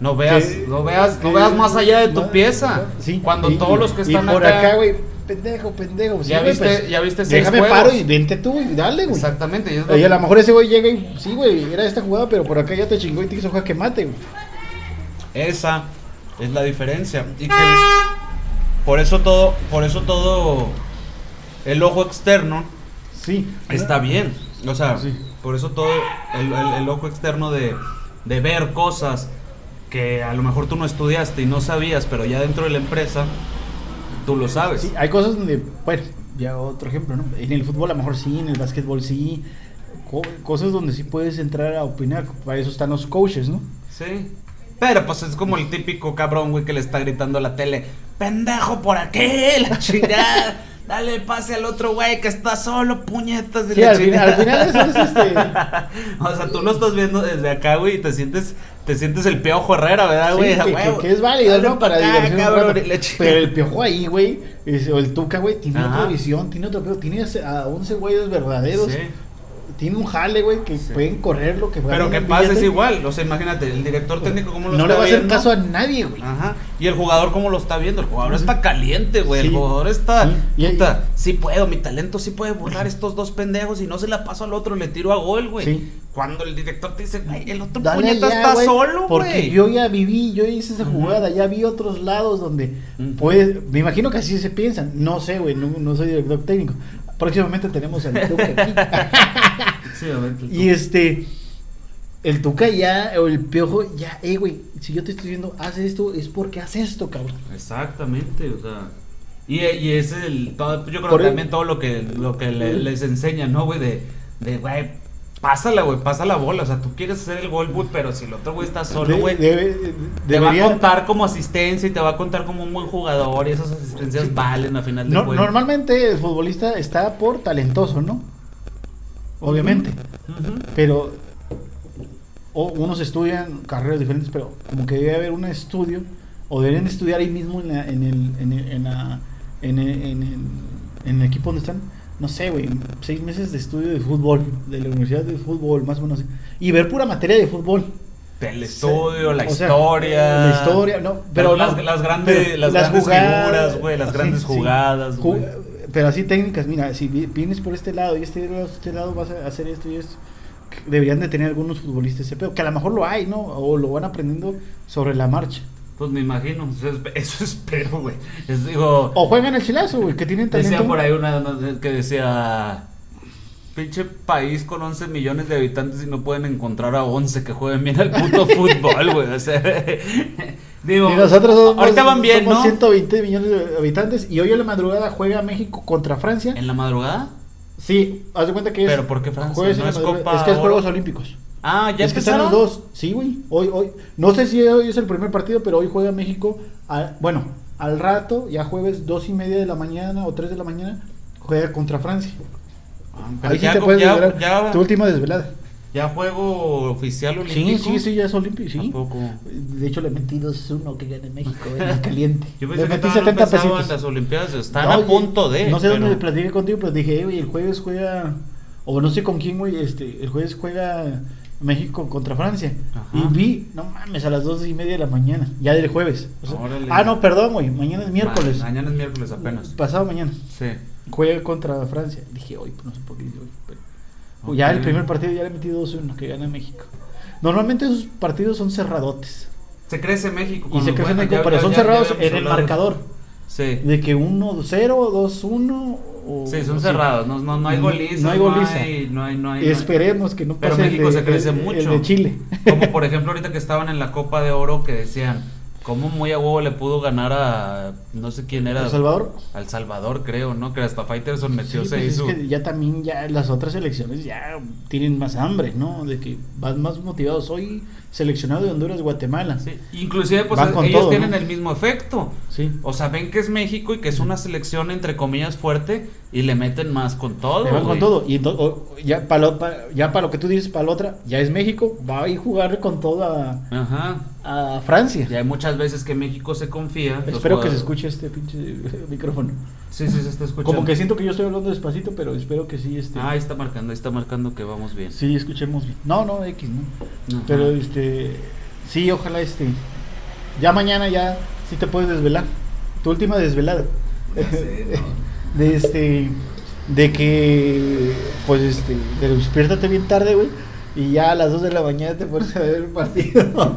No veas, Que- no veas, no que- veas más allá de tu no, pieza. Sí, Cuando y- todos los que y están por acá, acá, güey, pendejo, pendejo. Ya viste- ya viste Déjame juegos. paro y vente tú y dale, güey. Exactamente. y Y a que- lo mejor ese güey llega y sí, güey, era esta jugada, pero por acá ya te chingó y te hizo jaque mate, güey. Esa es la diferencia. Y que por eso todo, por eso todo el ojo externo Sí. está bien. O sea, Sí. Por eso todo el, el- el ojo externo de, de ver cosas que a lo mejor tú no estudiaste y no sabías, pero ya dentro de la empresa tú lo sabes. Sí, hay cosas donde, bueno, ya otro ejemplo, ¿no? En el fútbol a lo mejor sí, en el básquetbol sí. co- cosas donde sí puedes entrar a opinar. Para eso están los coaches, ¿no? Sí. Pero pues es como el típico cabrón, güey, que le está gritando a la tele, pendejo por aquí, la chingada. Dale el pase al otro güey que está solo, puñetas de Sí, la al final, al final eso es este. (laughs) o sea, tú lo estás viendo desde acá, güey, y te sientes, te sientes el piojo Herrera, ¿verdad, güey? sí, que, huevo. que- que es válido, ¿no? pa' Para acá, cabrón. Pero el piojo ahí, güey, o el tuca, güey, tiene Ajá. otra visión, tiene otro pedo. Tiene a 11 güeyes verdaderos. Sí. Tiene un jale, güey, que Sí. pueden correr lo que Pero que pasa es igual, o sea, imagínate, el director técnico cómo lo No está le va a hacer viendo. caso a nadie, güey. Ajá. Y el jugador cómo lo está viendo, el jugador está caliente, güey. El jugador está, Sí. Y- puta, sí puedo, mi talento sí puede burlar estos dos pendejos y no se la paso al otro, le tiro a gol, güey. Sí. Cuando el director te dice, güey, el otro Dale puñeta está solo, Porque güey. yo ya viví, yo hice esa jugada, ya vi otros lados donde Ujú. puedes, me imagino que así se piensan, no sé, güey, no, no soy director técnico. Próximamente tenemos al Tuca aquí. (laughs) Sí, y este, el Tuca ya, o el Piojo, ya, eh, güey, si yo te estoy diciendo, haz esto, es porque haz esto, cabrón. Exactamente, o sea. Y, y es el. Todo, yo creo que también todo lo que, lo que le- les enseñan, ¿no, güey? De, de, güey, pásala, güey, pasa la bola. O sea, tú quieres hacer el gol, güey, pero si el otro güey está solo, De- güey. Te va a contar como asistencia y te va a contar como un buen jugador y esas asistencias Sí. valen a final de No- normalmente el futbolista está por talentoso, ¿no? Obviamente. Pero o unos estudian carreras diferentes, pero como que debe haber un estudio, o deberían estudiar ahí mismo en, la- en, el, en, el, en, la- en, el, en, el, en el equipo donde están, no sé, güey, seis meses de estudio de fútbol, de la Universidad de Fútbol, más o menos, y ver pura materia de fútbol. El estudio, la O sea, historia. La historia, no, pero las, no, las grandes, pero las grandes figuras, güey, las grandes sí. jugadas, Ju- güey. Pero así técnicas, mira, si vi- vienes por este lado y este, este lado vas a hacer esto y esto. Deberían de tener algunos futbolistas ese pedo, que a lo mejor lo hay, ¿no? O lo van aprendiendo sobre la marcha. Pues me imagino, eso, es- (laughs) eso espero, güey. Es, digo, O juegan el chilazo, güey, que tienen talento. decía por ahí una que decía, pinche país con 11 millones de habitantes y no pueden encontrar a 11 que jueguen bien al puto (laughs) fútbol, güey. O sea, (laughs) digo, Y nosotros somos, ahorita van bien, somos ¿no? 120 millones de habitantes y hoy a la madrugada juega México contra Francia. ¿En la madrugada? Sí, haz de cuenta que es. ¿Pero por qué Francia? en ¿No la es madrugada. Copa Es que es? Juegos Olímpicos. Ah, ya es que están empezaron? los dos. Sí, güey. Hoy, hoy. No sé si hoy es el primer partido, pero hoy juega México. a- bueno, al rato, ya jueves dos y media de la mañana o tres de la mañana, juega contra Francia. Ah, pero Ahí sí ya, te puedes ya, desvelar. ya- Tu última desvelada. ya juego oficial Sí, olímpico. sí, sí, ya es olímpico. ¿A Sí. De hecho, le metí 2-1 que gane México en el caliente. Yo le pensé que metí estaban 70 empezaban pesitos. las olimpiadas, están No, a punto de. No sé pero- dónde platiqué contigo, pero dije, oye, el jueves juega. O no sé con quién, güey. Este, el jueves juega México contra Francia. Ajá. Y vi, no mames, a las dos y media de la mañana. Ya del jueves. O sea, Órale. ah, no, perdón, güey. Mañana es miércoles. Ma- mañana es miércoles apenas. Pasado mañana. Sí. Juega contra Francia. Dije, hoy, pues no sé por qué hoy. Pero... Ok. Ya el primer partido ya le metí 2-1 que gana México. Normalmente esos partidos son cerradotes. Se crece México. Y se crece México, pero ya- son ya- cerrados en el marcador. Sí. De que 1-0, 2-1. o- Sí, son cerrados. No, no, no hay goliza. no hay goliza. No hay, no hay, no hay- Esperemos que no Pero pase el México de- se crece el- mucho. el de Chile. Como por ejemplo ahorita que estaban en la Copa de Oro que decían, cómo muy a huevo le pudo ganar a no sé quién era. ¿El Salvador? Al Salvador, creo, ¿no? Que hasta Fighterson metió Sí, se pues es que ya también ya las otras selecciones ya tienen más hambre, ¿no? De que van más motivados. Soy seleccionado de Honduras, Guatemala. Sí, Inclusive pues Van ellos todo, tienen ¿no? el mismo efecto. Sí. O sea, ven que es México y que es una selección entre comillas fuerte y le meten más con todo. Le van con todo. Y ya para lo, pa- ya para lo que tú dices, para la otra, ya es México, va a ir a jugar con todo a, Ajá. A Francia. Y hay muchas veces que México se confía. Espero que se escuche este pinche (laughs) micrófono. Sí, sí, se está escuchando. Como que siento que yo estoy hablando despacito, pero espero que sí, este, Ah, ahí está marcando, ahí está marcando que vamos bien. sí escuchemos bien. No, no, X, no. Ajá. Pero este, sí, ojalá este, ya mañana ya sí te puedes desvelar. Tu última desvelada. Ya sé, ¿no? (laughs) de este, de que, pues este, de despiértate bien tarde, güey, y ya a las 2 de la mañana te pones a ver el partido. (laughs)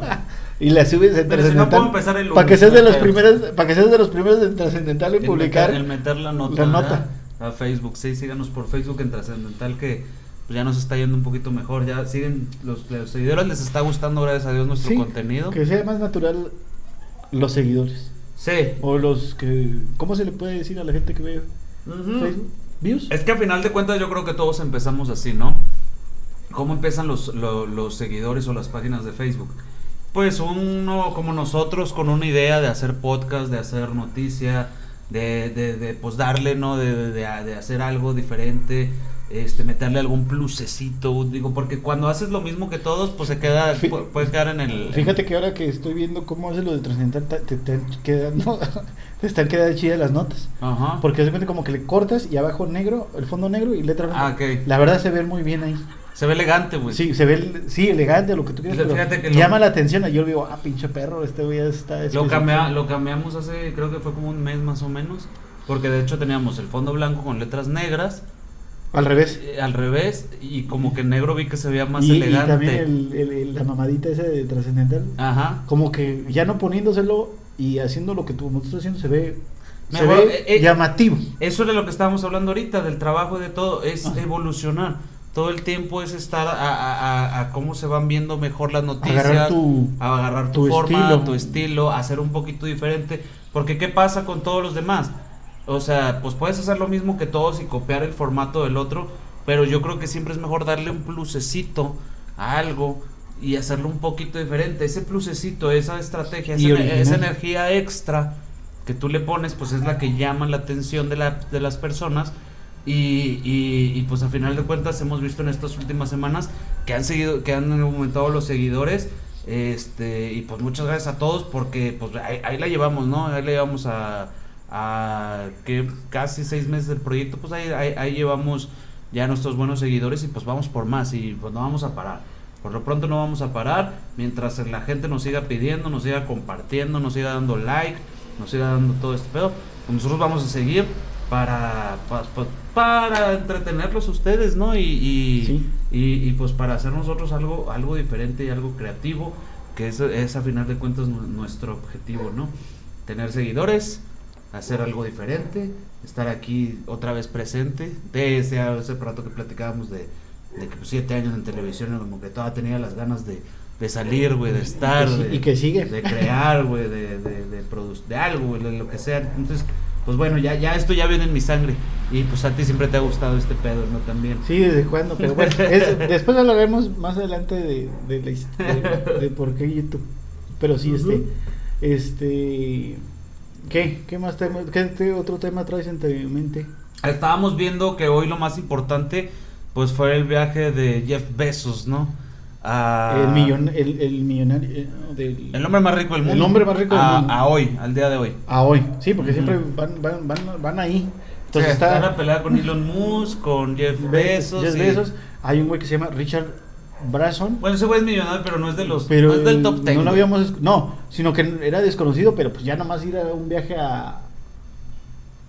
y la subes en Pero si no trascendental. puedo empezar el Para que seas de los primeros, para que seas de los primeros en trascendental en El publicar. meter, el meter la nota, la nota. a Facebook, sí, síganos por Facebook en Trascendental que pues, ya nos está yendo un poquito mejor, ya siguen los, los seguidores les está gustando gracias a Dios nuestro Sí, contenido. Que sea más natural los seguidores. Sí. O los que. ¿Cómo se le puede decir a la gente que ve. Facebook? ¿Views? Es que a final de cuentas yo creo que todos empezamos así, ¿no? ¿Cómo empiezan los, lo- los seguidores o las páginas de Facebook? Pues uno como nosotros con una idea de hacer podcast, de hacer noticia, de, de, de, pues darle, ¿no? De, de, de- de hacer algo diferente, este, meterle algún plusecito, digo, porque cuando haces lo mismo que todos, pues se queda, Fí- pu- puede quedar en el... Fíjate que ahora que estoy viendo cómo hace lo de trascendental, te, te, te quedando- (laughs) te están quedando chidas las notas. Ajá. Porque se cuenta como que le cortas y abajo negro, el fondo negro y letra blanca. Ah. La verdad se ve muy bien ahí. Se ve elegante, güey. Sí, se ve, sí, elegante, lo que tú quieras, Fíjate que lo- llama la atención. Yo digo, ah, pinche perro, este güey está... Lo, especial. cambia- lo cambiamos hace, creo que fue como un mes más o menos, porque de hecho teníamos el fondo blanco con letras negras, Al revés. eh, al revés, y como que negro vi que se veía más y, y elegante. también el, el- el- la mamadita esa de trascendental. Ajá. Como que ya no poniéndoselo y haciendo lo que tú, estás haciendo, se ve, se Mejor, ve eh, eh, llamativo. Eso era lo que estábamos hablando ahorita, del trabajo y de todo, es Ajá. evolucionar. Todo el tiempo es estar a, a- a- a cómo se van viendo mejor las noticias, Agarrar tu- a agarrar tu, tu forma, estilo. tu estilo, hacer un poquito diferente. Porque ¿qué pasa con todos los demás? O sea, pues puedes hacer lo mismo que todos y copiar el formato del otro, pero yo creo que siempre es mejor darle un plusecito a algo y hacerlo un poquito diferente. Ese plusecito, esa estrategia, esa, energía extra que tú le pones, pues es la que llama la atención de, la, de las personas. Y, y, y, pues a final de cuentas hemos visto en estas últimas semanas que han seguido, que han aumentado los seguidores. Este, y pues muchas gracias a todos porque pues ahí, ahí la llevamos, ¿no? Ahí la llevamos a, a que casi seis meses del proyecto, pues ahí, ahí, ahí llevamos ya nuestros buenos seguidores y pues vamos por más y pues no vamos a parar. Por lo pronto no vamos a parar mientras la gente nos siga pidiendo, nos siga compartiendo, nos siga dando like, nos siga dando todo este pedo. Pues nosotros vamos a seguir para, pa- pa- para, entretenerlos ustedes, ¿no? Y, y, Sí. y, y, pues para hacer nosotros algo, algo diferente y algo creativo, que es, es a final de cuentas nu- nuestro objetivo, ¿no? Tener seguidores, hacer algo diferente, estar aquí otra vez presente, de ese, ese rato que platicábamos de, de que pues, siete años en televisión, como que todavía tenía las ganas de, de salir, güey, de estar, sí- de, y que sigue. de crear, güey, de, de, de, de algo, güey, de lo que sea. Entonces, pues bueno, ya, ya esto ya viene en mi sangre. Y pues a ti siempre te ha gustado este pedo, ¿no? También. Sí, desde cuándo, pero bueno, es- después hablaremos más adelante de, de, de- de por qué YouTube. Pero sí, este, este, ¿qué? ¿Qué más tema, qué te- otro tema traes en tu mente? Estábamos viendo que hoy lo más importante, pues fue el viaje de Jeff Bezos, ¿no? A- El, millon, el, el millonario eh, del... El hombre más rico del El mundo. hombre más rico del a, mundo. A hoy, al día de hoy. A hoy, sí, porque siempre van, van, van, van ahí. Entonces está la pelea con Elon Musk, con Jeff Be- Bezos. Jeff y- Bezos. Hay un güey que se llama Richard Branson. Bueno, ese güey es millonario, pero no es de los. pero no es del el- top 10. no lo habíamos no sino que era desconocido pero pues ya nomás ir a un viaje a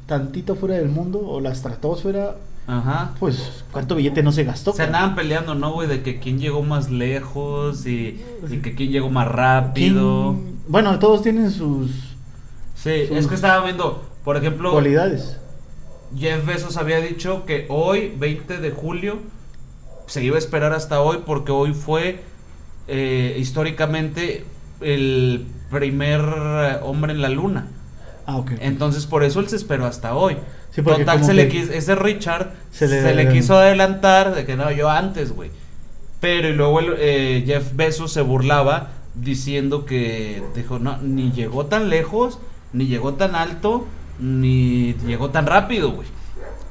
tantito fuera del mundo o la estratosfera Ajá. pues cuánto billete no se gastó Se andaban peleando, ¿no, güey? De que quién llegó más lejos y, y que quién llegó más rápido. ¿Quién- bueno todos tienen sus Sí, sus es que estaba viendo, por ejemplo, cualidades Jeff Bezos había dicho que hoy, 20 de julio, se iba a esperar hasta hoy porque hoy fue eh, históricamente el primer eh, hombre en la luna. Ah, ok. Entonces por eso él se esperó hasta hoy. Sí, Total, se le quiso, ese Richard se se le- quiso adelantar de que no, yo antes, güey. Pero y luego el, eh, Jeff Bezos se burlaba diciendo que dijo, no, ni llegó tan lejos, ni llegó tan alto, ni llegó tan rápido, güey.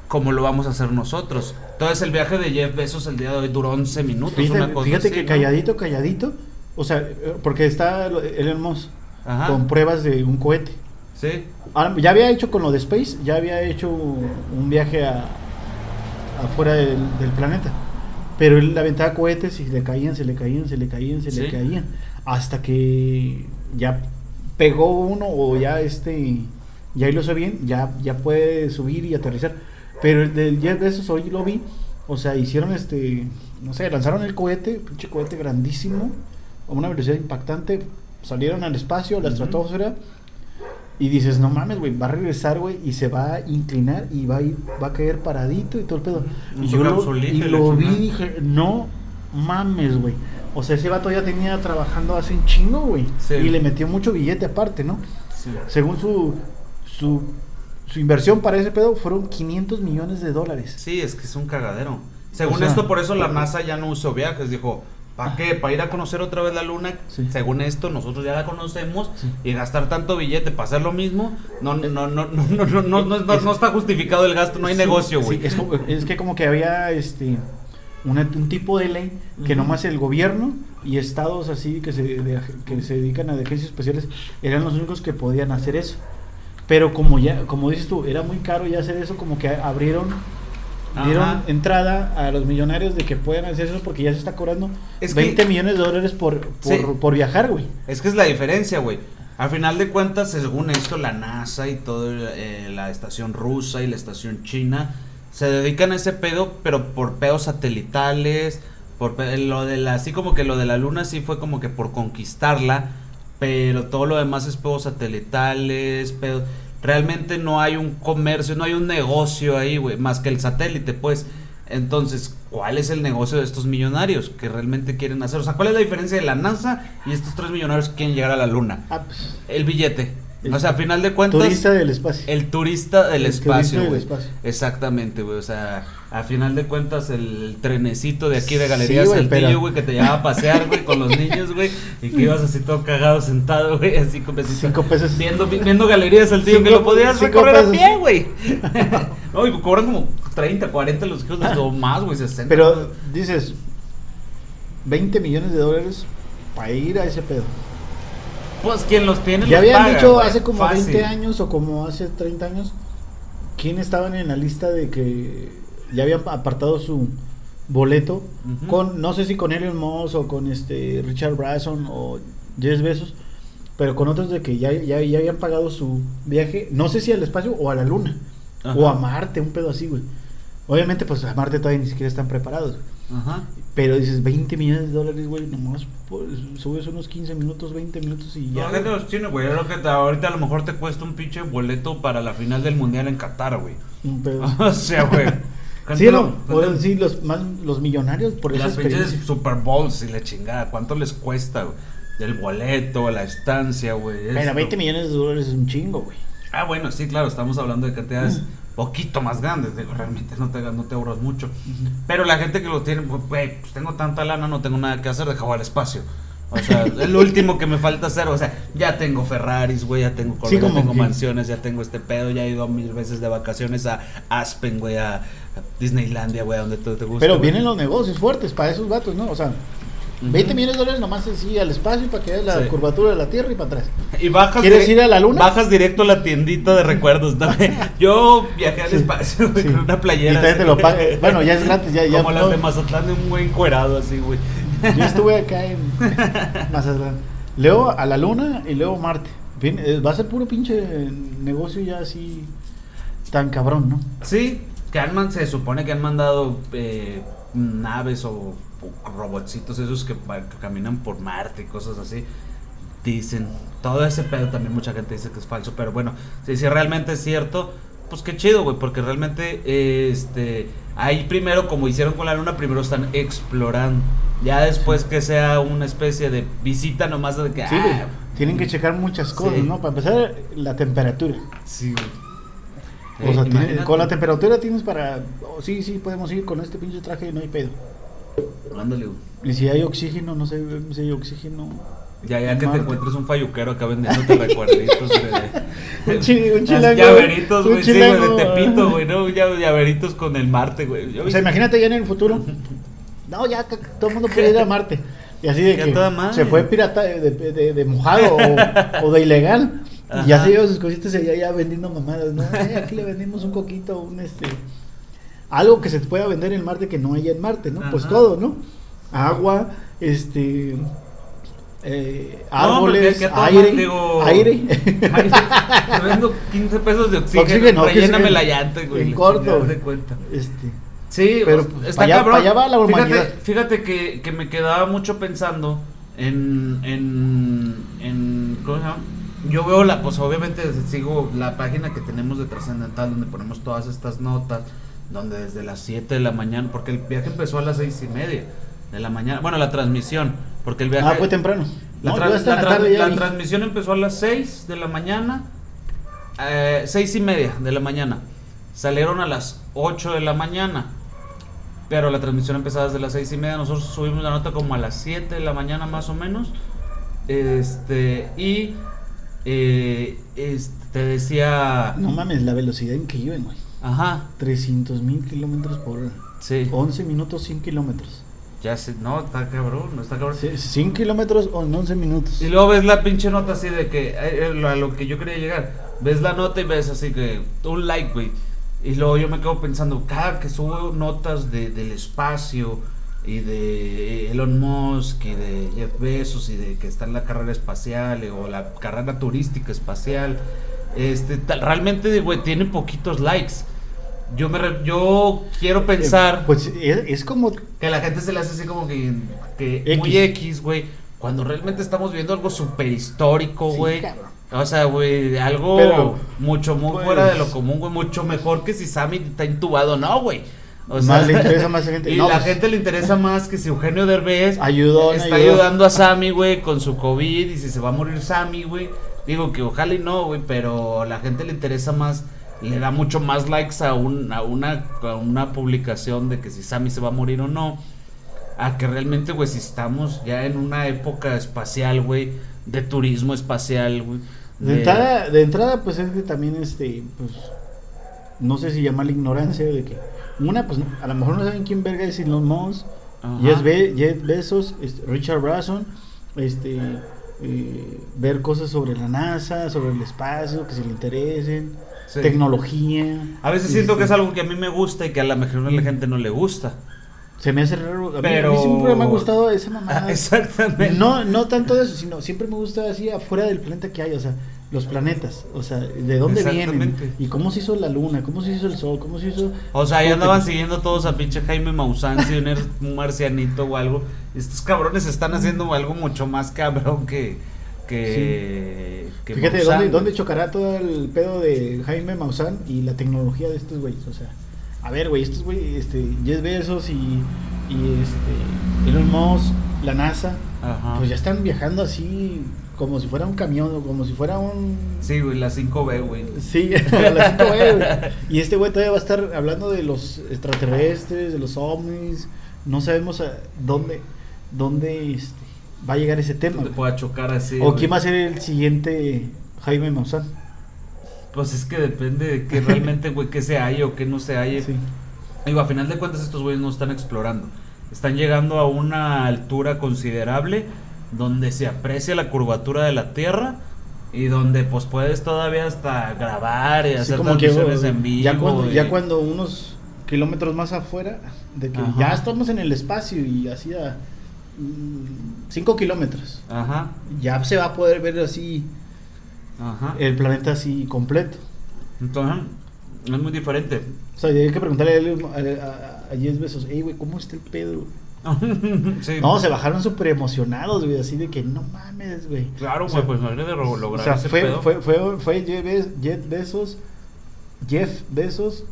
Como lo vamos a hacer nosotros. Entonces el viaje de Jeff Bezos el día de hoy duró 11 minutos. Fíjate, una cosa fíjate así, que ¿no? calladito, calladito. O sea, eh, porque está Musk Ajá. con pruebas de un cohete. Sí. Ah, Ya había hecho con lo de Space, ya había hecho un viaje a, afuera del, del planeta. Pero él aventaba cohetes y le caían, se le caían, se le caían, se le caían. Hasta que ya pegó uno o ya este ya lo hizo bien, ya, ya puede subir y aterrizar. Pero el del Jeff Bezos hoy lo vi, o sea, hicieron este, no sé, lanzaron el cohete, pinche cohete grandísimo, a una velocidad impactante, salieron al espacio, a la Ujú. estratosfera, y dices, no mames, güey, va a regresar, güey, y se va a inclinar y va a, ir, va a caer paradito y todo el pedo. Y yo lo, y lo vi y dije, no mames, güey. O sea, ese vato ya tenía trabajando hace un chingo, güey. Sí. Y le metió mucho billete aparte, ¿no? sí. Según su, su, su inversión para ese pedo fueron 500 millones de dólares. Sí, es que es un cagadero. Según O sea- esto, por eso la NASA ya no usó viajes. Dijo, ¿para qué? ¿Para ir a conocer otra vez la Luna? Sí. Según esto, nosotros ya la conocemos. Sí. Y gastar tanto billete para hacer lo mismo, no, no, no, no, no, no, no, no, no, no- no está justificado el gasto, no hay Sí, negocio, güey. es, es que como que había este una- un tipo de ley que Ujú. nomás el gobierno y estados así que se, de- que se dedican a agencias especiales eran los únicos que podían hacer eso. Pero como ya, como dices tú, era muy caro ya hacer eso, como que abrieron, dieron Ajá. entrada a los millonarios de que puedan hacer eso porque ya se está cobrando Es que- 20 millones de dólares por, por, Sí. por viajar, güey. Es que es la diferencia, güey. Al final de cuentas, según esto, la NASA y toda la estación rusa y la estación china se dedican a ese pedo, pero por pedos satelitales, por lo de la, así como que lo de la luna sí fue como que por conquistarla, pero todo lo demás es pedos satelitales, pedos... Realmente no hay un comercio, no hay un negocio ahí, güey, más que el satélite, pues. Entonces, ¿cuál es el negocio de estos millonarios que realmente quieren hacer? O sea, ¿cuál es la diferencia de la NASA y estos tres millonarios que quieren llegar a la luna? Ah, pues, El billete. El o sea, a final de cuentas, turista del espacio. el turista del El turista espacio, del güey. espacio. Exactamente, güey. O sea, a final de cuentas, el trenecito de aquí de Sí, Galerías güey, que te llevaba a pasear, güey, con los niños, güey. Y que ibas así todo cagado sentado, güey, así con besitos. Cinco pesos. Viendo, viendo Galerías El Tío, que lo podías recorrer a pie, güey. (laughs) no, y cobran como 30, 40 los hijos o más, güey, 60. Pero dices, 20 millones de dólares para ir a ese pedo. Pues quien los tiene Ya los habían paga, dicho hace como Fácil. 20 años o como hace 30 años, ¿quién estaban en la lista de que ya habían apartado su boleto con, no sé si con Elon Musk o con este Richard Branson o Jeff Bezos, pero con otros de que ya, ya, ya habían pagado su viaje, no sé si al espacio o a la luna, Ajá. o a Marte, un pedo así, güey. Obviamente, pues a Marte todavía ni siquiera están preparados. Ajá. Pero dices 20 millones de dólares, güey, nomás pues, subes unos 15 minutos, 20 minutos y Ya, los güey. Lo que te- ahorita a lo mejor te cuesta un pinche boleto para la final del mundial en Qatar, güey. Un pedo. (laughs) o sea, güey. Sí, no, ¿Cuánto- o sí, los más los millonarios por Las pinches. Super Bowls y la chingada. ¿Cuánto les cuesta, güey? El boleto, la estancia, güey. Pero esto. 20 millones de dólares es un chingo, güey. Ah, bueno, sí, claro, estamos hablando de cantidades poquito más grandes, digo, realmente no te, no te ahorras mucho. Pero la gente que lo tiene, pues, güey, pues tengo tanta lana, no tengo nada que hacer, deja al espacio. O sea, es lo último que me falta hacer, o sea, ya tengo Ferraris, güey, ya tengo Sí, Corvette, como tengo que- mansiones, ya tengo este pedo, ya he ido mil veces de vacaciones a Aspen, güey, a, a Disneylandia, güey, a donde tú te gusta. Pero vienen los negocios fuertes para esos vatos, ¿no? O sea, Ujú. 20 millones de dólares nomás así al espacio para que veas la Sí. curvatura de la Tierra y para atrás. Y bajas ¿Quieres ir a la luna? Bajas directo a la tiendita de recuerdos, ¿no? (laughs) Yo viajé al Sí, espacio sí. con una playera. Y te lo. Bueno, ya es gratis, ya- ya Como las no- de Mazatlán de un buen cuerado, así, güey. Yo estuve acá en Mazatlán. Luego a la luna y luego Marte. Eh, va a ser puro pinche negocio ya así tan cabrón, ¿no? Sí, que han se supone que han mandado eh, naves o, o robotcitos esos que, que caminan por Marte y cosas así. Dicen, todo ese pedo también mucha gente dice que es falso, pero bueno, si, si realmente es cierto, pues qué chido, güey, porque realmente, eh, este, ahí primero, como hicieron con la luna, primero están explorando. Ya después que sea una especie de visita nomás de que, Sí, ah, tienen que checar muchas cosas, Sí. ¿no? Para empezar, la temperatura. Sí, güey. O sea, Eh, tiene- con la temperatura tienes para. oh, sí, sí, podemos ir con este pinche traje, no hay pedo. Ándale, güey. Y si hay oxígeno, no sé si hay oxígeno. Ya, ya que te encuentres un falluquero acá vendiéndote recuerditos, güey. (laughs) Un chi- un Las chilango, Llaveritos, un güey, sí, güey, de. Tepito, güey, ¿no? Llaveritos con el Marte, güey. Yo O sea, imagínate ya en el futuro. (laughs) No, ya todo el mundo puede ir a Marte. Y así de Ya que se fue pirata de, de- de- de mojado o, (laughs) o de ilegal. Y ya se lleva sus cositas allá ya vendiendo mamadas. ¿no? Eh, aquí le vendimos un coquito, un este. Algo que se pueda vender en Marte que no haya en Marte, ¿no? Pues todo, ¿no? Agua, este. Eh, No, árboles, toda aire, digo- aire. (laughs) Ay, Te vendo 15 pesos de oxígeno. Oxígeno, relléname la llanta, güey. En corto. de cuenta. este. Sí, Pero, pues, está allá- cabrón. allá va la humanidad. Fíjate, fíjate que, que me quedaba mucho pensando en, en, en ¿cómo se llama? Yo veo la, pues obviamente sigo la página que tenemos de Trascendental donde ponemos todas estas notas, donde desde las 7 de la mañana, porque el viaje empezó a las seis y media de la mañana, bueno, la transmisión, porque el viaje... Ah, fue temprano. La, No, tra- la tarde la vi. transmisión empezó a las 6 de la mañana, eh, seis y media de la mañana. Salieron a las 8 de la mañana, pero la transmisión empezaba desde las 6 y media. Nosotros subimos la nota como a las 7 de la mañana más o menos. Este, y eh, este, te decía... No mames, la velocidad en que iban, güey. Ajá, 300 mil kilómetros por hora. sí. 11 minutos, 100 kilómetros. Ya sé, no, está cabrón, no está cabrón. Sí, 100 kilómetros o en 11 minutos. Y luego ves la pinche nota así de que, eh, eh, a lo que yo quería llegar, ves la nota y ves así que un like, güey. Y luego yo me quedo pensando, cada que subo notas de, del espacio y de Elon Musk y de Jeff Bezos y de que está en la carrera espacial o la carrera turística espacial, este, realmente, güey, tiene poquitos likes. Yo, me re- yo quiero pensar Eh, Pues es, es como. que la gente se le hace así como que, que X. muy X, güey. Cuando realmente estamos viendo algo súper histórico, Sí, güey. o sea, güey, algo Pero, mucho, muy pues- fuera de lo común, güey. Mucho mejor que si Sammy está intubado, no, güey. O Más le interesa (laughs) más a gente. Y No, la pues- gente le interesa más que si Eugenio Derbez Ayudó, está ayudó. ayudando a Sammy, güey, con su COVID y si se va a morir Sammy, güey. Digo que ojalá y no, güey, pero a la gente le interesa más, le da mucho más likes a, un, a, una, a una publicación de que si Sammy se va a morir o no. A que realmente, güey, si estamos ya en una época espacial, güey, de turismo espacial, güey. De entrada, de entrada, pues es que también, este, pues, no sé si llamarle ignorancia de que, una, pues, a lo mejor no saben quién verga es Elon Musk. Jeff, Be- Jeff Bezos, este, Richard Branson, este, eh, ver cosas sobre la NASA, sobre el espacio, que se le interesen, Sí. tecnología. A veces siento que es este, algo que a mí me gusta y que a la de la gente no le gusta. Se me hace raro, a mí, Pero- a mí siempre me ha gustado esa mamada. Ah, exactamente. No, no tanto de eso, sino siempre me gusta así afuera del planeta que hay, o sea, los planetas, o sea, de dónde vienen y cómo se hizo la luna, cómo se hizo el sol, cómo se hizo... O sea, cómo andaban siguiendo todos a pinche Jaime Maussan, si er- un marcianito o algo. Estos cabrones están haciendo algo mucho más cabrón que. Que, que Fíjate, Maussan, ¿dónde, güey. ¿dónde chocará todo el pedo de Jaime Maussan y la tecnología de estos güeyes? O sea, a ver, güey, estos güeyes, este, Jeff Bezos y, y este, Elon Musk, la NASA, Ajá. pues ya están viajando así como si fuera un camión o como si fuera un... Sí, güey, la 5B, güey. Sí, (laughs) a las cinco, güey, güey. Y este güey todavía va a estar hablando de los extraterrestres, de los ovnis. No sabemos a dónde, dónde este, va a llegar ese tema. Pueda chocar así. o güey. quién va a ser el siguiente Jaime Maussan. Pues es que depende de que realmente, güey, que se haya o que no se haya. Sí. Digo, a final de cuentas, estos güeyes no están explorando. Están llegando a una altura considerable donde se aprecia la curvatura de la Tierra y donde pues puedes todavía hasta grabar y hacer transmisiones en vivo. ya cuando, y- ya cuando unos kilómetros más afuera, de que Ajá. ya estamos en el espacio y así a 5 kilómetros, Ajá, ya se va a poder ver así ajá. el planeta así completo. Entonces, es muy diferente. O sea, hay que preguntarle a, a, a, Jeff Bezos, hey, güey, ¿cómo está el pedo? (laughs) sí. No, se bajaron súper emocionados, güey, así de que no mames, güey. Claro, O güey, sea, pues imagínate ro- O lograr sea, ese fue, pedo. fue, fue, fue Jeff Bezos, Jeff Bezos,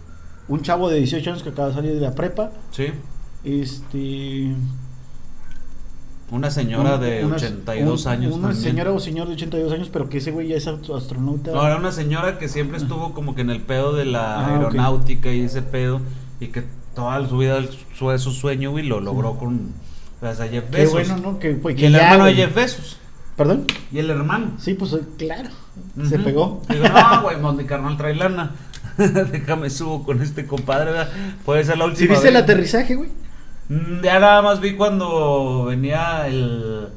un chavo de 18 años que acaba de salir de la prepa, Sí, este... Una señora Un- de una- 82 un- años. Una también. señora o señor de 82 años, pero que ese güey ya es astro- astronauta. No, era una señora que siempre estuvo como que en el pedo de la Ah, aeronáutica y ese pedo. Y que toda su vida su, su sueño, güey, lo logró con pues, a Jeff Qué Bezos. bueno, ¿no? Que, pues, Y que el ya, hermano de. Jeff Bezos. ¿Perdón? Y el hermano. Sí, pues claro. Se pegó. Digo, no, güey, pues, mi carnal trae lana. (laughs) Déjame subo con este compadre, ¿verdad? Puede ser la última ¿Sí viste el aterrizaje, güey? Mm, Ya nada más vi cuando venía el.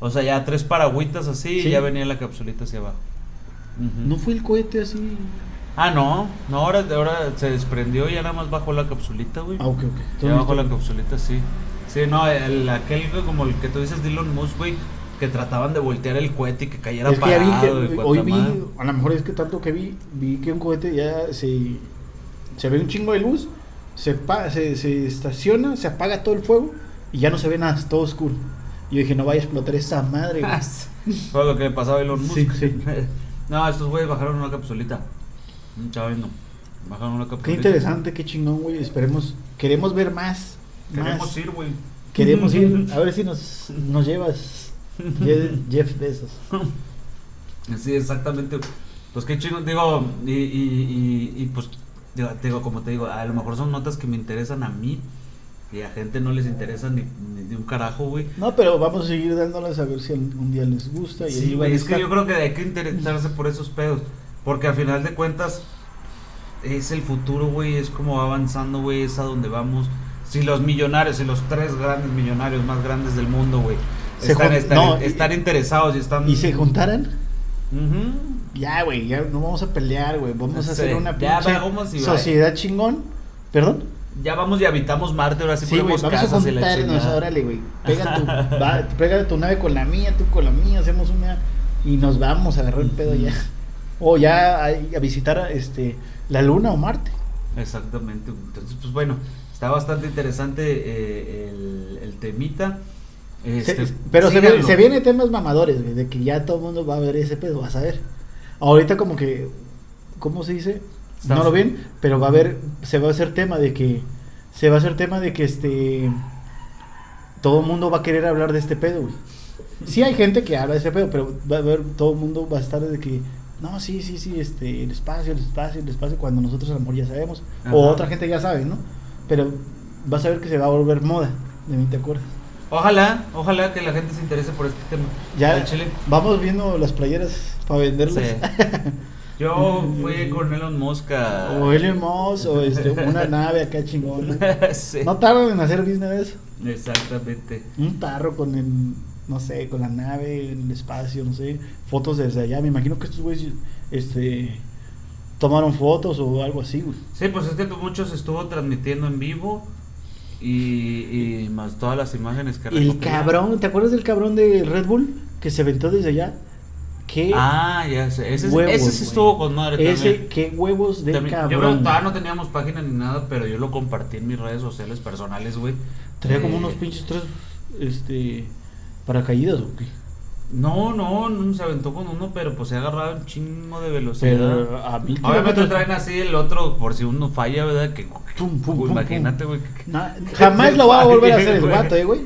O sea, ya tres paragüitas así Sí. y ya venía la capsulita hacia abajo. No fue el cohete así. Ah, no. No, ahora, ahora se desprendió y ya nada más bajó la capsulita, güey. Ah, ok, ok. Ya bajó la capsulita, sí. Sí, no, el, aquel como el que tú dices, Dylan Musk, güey, que trataban de voltear el cohete y que cayera Es que vi parado. y hoy vi, a lo mejor es que tanto que vi, vi que un cohete ya se, se ve un chingo de luz, se, se, se estaciona, se apaga todo el fuego y ya no se ve nada, es todo oscuro. Y yo dije, no vaya a explotar esa madre, güey. Fue lo que le pasaba a Elon Musk. Sí, sí. (laughs) no, estos güeyes bajaron una capsulita. Un no. Bajaron una capsulita. Qué interesante, qué chingón, güey. Esperemos, queremos ver más. Queremos más. ir, güey. Queremos ir. (laughs) A ver si nos, nos llevas Jeff, Bezos. (laughs) Sí, exactamente. Pues qué chino, digo, y, y, y, y, pues, digo, digo, como te digo, a lo mejor son notas que me interesan a mí y a gente no les interesa ni, ni de un carajo, güey. No, pero vamos a seguir dándolas a ver si algún día les gusta. Y Sí, güey, es que yo creo que hay que interesarse por esos pedos, porque al final de cuentas es el futuro, güey, es como va avanzando, güey, es a donde vamos. Si los millonarios, si los tres grandes millonarios más grandes del mundo, güey, están, están, no, están interesados y están... Y se juntaran. Ujú. Ya, güey, ya no vamos a pelear, güey. Vamos a hacer una pinche sociedad chingón. ¿Perdón? Ya vamos y habitamos Marte, ahora sí, Sí, güey, ponemos vamos a juntarnos, órale, güey. Pega tu, (laughs) va, pega tu nave con la mía, tú con la mía, hacemos una y nos vamos a agarrar el pedo ya. O ya a, a visitar este la luna o Marte. Exactamente. Entonces, pues bueno, está bastante interesante eh, el, el temita. Este, Se- pero se, se vienen temas mamadores, güey, de que ya todo el mundo va a ver ese pedo, vas a ver. Ahorita como que, ¿cómo se dice? Está- No lo ven, pero va a haber, se va a hacer tema de que, se va a hacer tema de que este, todo el mundo va a querer hablar de este pedo, güey. Sí hay gente que habla de ese pedo, pero va a haber, todo el mundo va a estar de que, no, sí, sí, sí, este, el espacio, el espacio, el espacio, cuando nosotros a lo mejor ya sabemos, Ajá. o otra gente ya sabe, ¿no? Pero vas a ver que se va a volver moda, de mí te acuerdas. Ojalá, ojalá que la gente se interese por este tema. Ya chile. vamos viendo las playeras para venderlas. Sí. (laughs) Yo fui con Elon Musk a... o Elon Musk, o este, una nave acá chingona. (laughs) Sí. No tardan en hacer business eso. Exactamente. Un tarro con el, no sé, con la nave, en el espacio, no sé, fotos desde allá. Me imagino que estos güeyes, este, tomaron fotos o algo así, güey. Sí, pues es que muchos estuvo transmitiendo en vivo y, y más todas las imágenes que El cabrón, ¿te acuerdas del cabrón de Red Bull que se aventó desde allá? ¿Qué Ah, ya sé. Ese, huevos, ese sí estuvo con madre Ese, también. qué huevos de También- yo creo cabrón. que todavía no teníamos página ni nada, pero yo lo compartí en mis redes sociales personales, güey. Traía como unos pinches tres, este, paracaídas o qué. No, no, no se aventó con uno, pero pues se ha agarrado un chingo de velocidad. Pero a mil Obviamente traen así el otro por si uno falla, ¿verdad? Que Pum, pum, imagínate, güey. Na- jamás lo va a volver a hacer el Güey. (laughs) vato, eh, güey.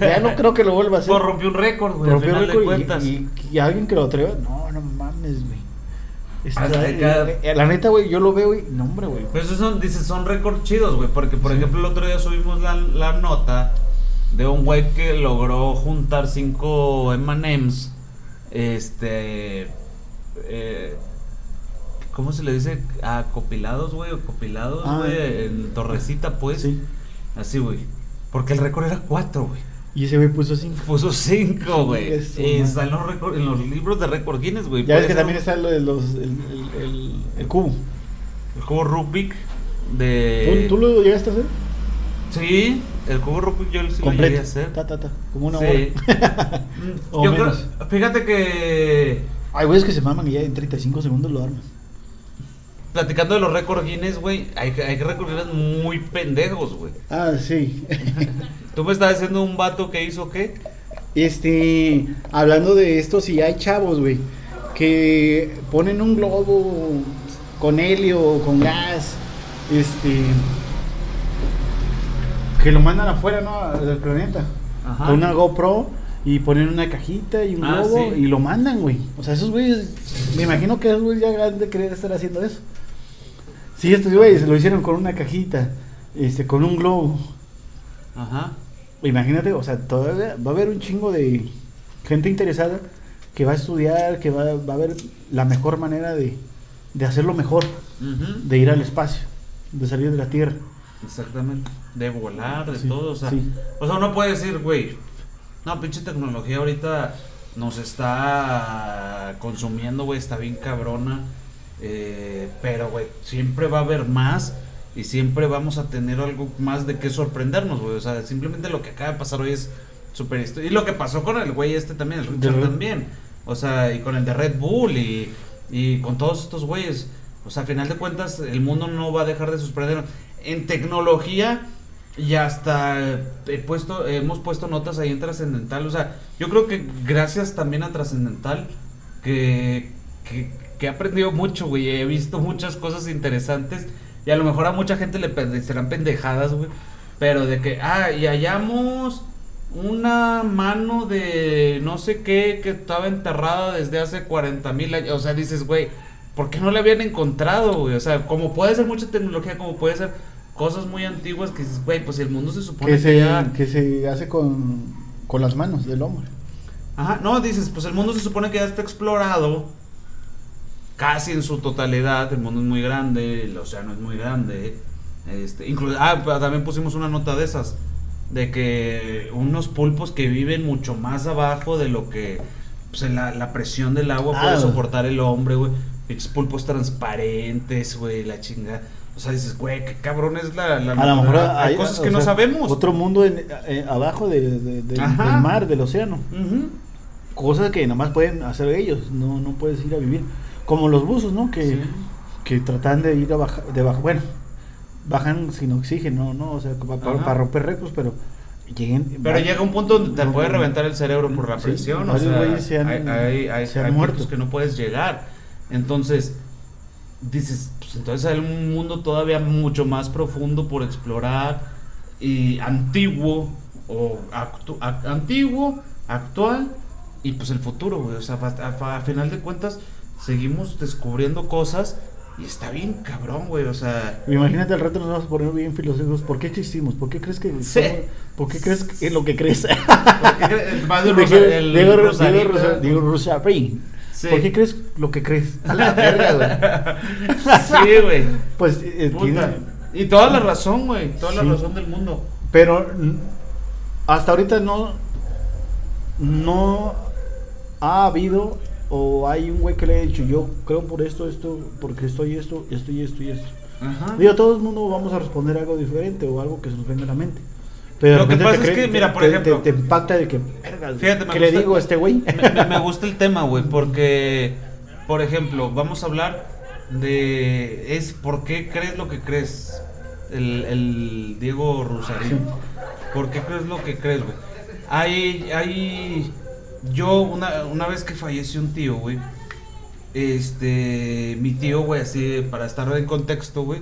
Ya no creo que lo vuelva a hacer. Pues rompió un récord, güey, Rompió récord y- cuentas. y, y alguien que lo atreva, no, no mames, güey. Eh, eh, la neta, güey, yo lo veo y no, hombre, güey. Pero esos son, dices, son récords chidos, güey. Porque, por Sí. ejemplo, el otro día subimos la, la nota de un güey que logró juntar cinco M&M's. Este. eh, ¿Cómo se le dice? Acopilados, güey. O copilados, Ah. güey. En torrecita, pues. Sí. Así, güey. Porque el récord era cuatro, güey. Y ese güey puso cinco. Puso cinco, güey. Está en los, en los libros de récord Guinness, güey. Ya ves que también está lo de los, el, el, el, el cubo. El cubo Rubik de. ¿Tú, ¿Tú lo llegaste a hacer? Sí, el cubo Rubik yo sí lo llegué a Completo. hacer. Ta, ta, ta. Como una Sí. hora. (laughs) O yo menos. creo- fíjate que Hay güeyes que se maman y ya en 35 segundos lo arman. platicando de los récords Guinness, güey, hay, que- hay que recurrir muy pendejos, güey. Ah, sí. (laughs) Tú me estabas diciendo un vato que hizo qué? Este, hablando de esto, si hay chavos, güey, que ponen un globo con helio o con gas, este, que lo mandan afuera, ¿no? Del planeta. Ajá. con una GoPro y ponen una cajita y un Ah, globo sí. y lo mandan, güey. O sea, esos güeyes, me imagino que esos güeyes ya han de querer estar haciendo eso. Sí, estos güeyes lo hicieron con una cajita, este, con un globo. Ajá. Imagínate, o sea, todavía va a haber un chingo de gente interesada que va a estudiar, que va, va a ver la mejor manera de, de hacerlo mejor, de ir al espacio, de salir de la Tierra. Exactamente. De volar, de Sí, todo. O sea, sí. o sea, uno puede decir, güey, no, pinche tecnología ahorita nos está consumiendo, güey, está bien cabrona. eh, pero, güey, siempre va a haber más y siempre vamos a tener algo más de qué sorprendernos, güey. O sea, simplemente lo que acaba de pasar hoy es súper Y lo que pasó con el güey este también, el Richard también. O sea, y con el de Red Bull y, y con todos estos güeyes. O sea, a final de cuentas, el mundo no va a dejar de sorprendernos. En tecnología y hasta he puesto, hemos puesto notas ahí en Trascendental. O sea, yo creo que gracias también a Trascendental, que, que, he aprendido mucho, güey. He visto muchas cosas interesantes. Y a lo mejor a mucha gente le parecerán pendejadas, güey. Pero de que, ah, y hallamos una mano de no sé qué que estaba enterrada desde hace 40 mil años. O sea, dices, güey, ¿por qué no la habían encontrado, güey? O sea, como puede ser mucha tecnología, como puede ser cosas muy antiguas que dices, güey, pues el mundo se supone Que que, se, ya... que se hace con, con las manos del hombre. Ajá, no, dices, pues el mundo se supone que ya está explorado casi en su totalidad, el mundo es muy grande, el océano es muy grande, este, inclu- ah, también pusimos una nota de esas, de que unos pulpos que viven mucho más abajo de lo que pues, la, la presión del agua Ah. puede soportar el hombre, güey, pulpos transparentes, güey, la chinga. O sea, dices, güey, qué cabrón es la... la A lo mejor hay, hay cosas que no sea, sabemos. Otro mundo en- eh, abajo de- de- de- Ajá. del mar, del océano. Ujú. Cosas que nomás pueden hacer ellos, no, no puedes ir a vivir. Como los buzos, ¿no? Que, Sí. que tratan de ir a bajar, de baja- bueno, bajan sin oxígeno, ¿no? O sea, para, romper récords, pero lleguen... Pero llega un punto donde te No, puede reventar el cerebro por la sí, presión. o sea, güeyes se han- hay, hay, hay, se han hay muerto. puntos que no puedes llegar. Entonces, dices, entonces hay un mundo todavía mucho más profundo por explorar y antiguo o actu- ac- antiguo, actual y pues el futuro, güey. O sea, a, a- a final de cuentas seguimos descubriendo cosas y está bien cabrón, güey. O sea, Imagínate al rato nos vamos a poner bien filosóficos. ¿Por qué existimos? ¿Por qué crees que Sí. ¿Por qué crees que es lo que crees? ¿por qué cre- (laughs) el Mario Rosa- Diego- el Diego- Rosarín, ¿Por qué crees lo que crees? A la verga, güey. (laughs) Sí, güey. Pues eh, Y toda la razón, güey. Toda la razón del mundo. Pero hasta ahorita no no ha habido o hay un güey que le ha dicho yo creo por esto, esto, porque estoy esto, esto y esto y esto. Ajá. Digo, todo el mundo vamos a responder algo diferente o algo que se nos venga a la mente. Pero Lo que pasa es que, mira, por te- ejemplo- te, te impacta de que, Fíjate, ¿qué le digo a este güey? (laughs) Me, gusta el tema, güey, (laughs) porque, por ejemplo, vamos a hablar de. Es por qué crees lo que crees. El, el Diego Rusarín. Sí. ¿Por qué crees lo que crees, güey? Hay. hay yo, una, una vez que falleció un tío, güey. Este. Mi tío, güey, así, para estar en contexto, güey.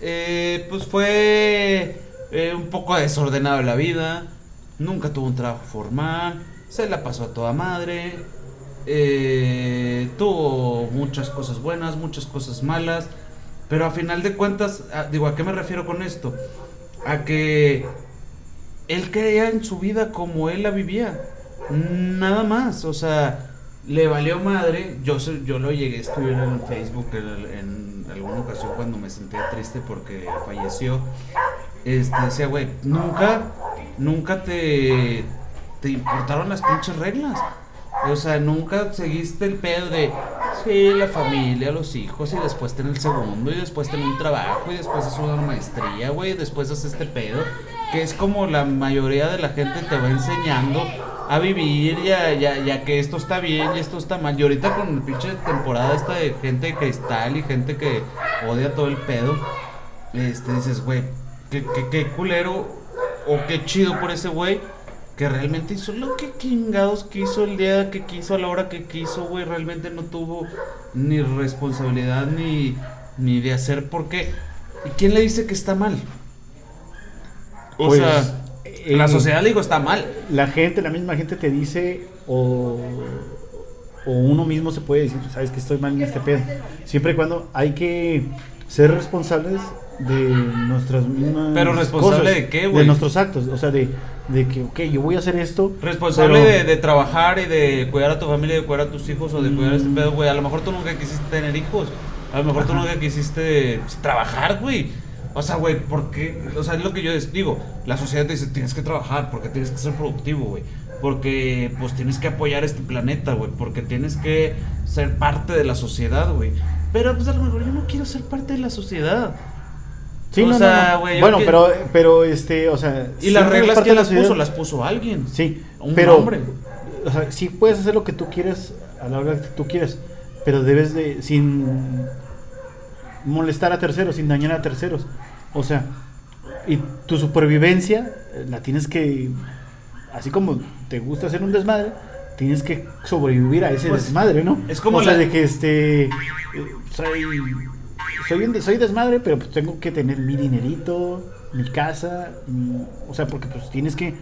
eh, pues fue eh, un poco desordenado en la vida. Nunca tuvo un trabajo formal. Se la pasó a toda madre. eh, tuvo muchas cosas buenas, muchas cosas malas. Pero a final de cuentas, a- digo, ¿a qué me refiero con esto? A que él creía en su vida como él la vivía. Nada más, o sea, le valió madre. Yo, yo lo llegué a escribir en Facebook en alguna ocasión cuando me sentía triste porque falleció. Este, decía, güey, nunca, nunca te, te importaron las pinches reglas. O sea, nunca seguiste el pedo de, sí, la familia, los hijos, y después tener el segundo, y después tener un trabajo, y después hacer una maestría, güey, y después hacer este pedo. Que es como la mayoría de la gente te va enseñando a vivir, ya, ya, ya que esto está bien y esto está mal. Y ahorita con el pinche temporada esta de gente de cristal y gente que odia todo el pedo, este, dices, güey, qué, qué, qué culero o qué chido por ese güey que realmente hizo lo que chingados quiso el día que quiso, a la hora que quiso, güey. Realmente no tuvo ni responsabilidad ni, ni de hacer por qué. ¿Y quién le dice que está mal? O Pues, sea, La sociedad, le digo, está mal. la gente, la misma gente te dice o, o uno mismo se puede decir, sabes que estoy mal en este pedo. Siempre y cuando hay que ser responsables de nuestras mismas Pero responsable cosas, de qué, güey? De nuestros actos, o sea, de, de que, ok, yo voy a hacer esto. Responsable pero- de, de trabajar y de cuidar a tu familia, de cuidar a tus hijos o de cuidar a este pedo, güey. A lo mejor tú nunca quisiste tener hijos. A lo mejor tú Ajá. nunca quisiste pues, trabajar, güey. O sea, güey, ¿por qué? O sea, es lo que yo les digo. La sociedad te dice, tienes que trabajar porque tienes que ser productivo, güey. Porque, pues, tienes que apoyar este planeta, güey. Porque tienes que ser parte de la sociedad, güey. Pero, pues, a lo mejor yo no quiero ser parte de la sociedad. Sí, O no, no, sea, no. yo Bueno, que- pero, pero, este, o sea. Y las reglas, parte ¿quién de la las puso? Las puso alguien. Sí, Un pero, hombre. o sea, sí puedes hacer lo que tú quieres a la hora que tú quieres, pero debes de, sin molestar a terceros, sin dañar a terceros. O sea, y tu supervivencia eh, la tienes que, así como te gusta hacer un desmadre, tienes que sobrevivir a ese Pues, desmadre, ¿no? es como o sea, de que este, eh, soy, soy, un de- soy desmadre, pero pues tengo que tener mi dinerito, mi casa, mi- o sea, porque pues tienes que,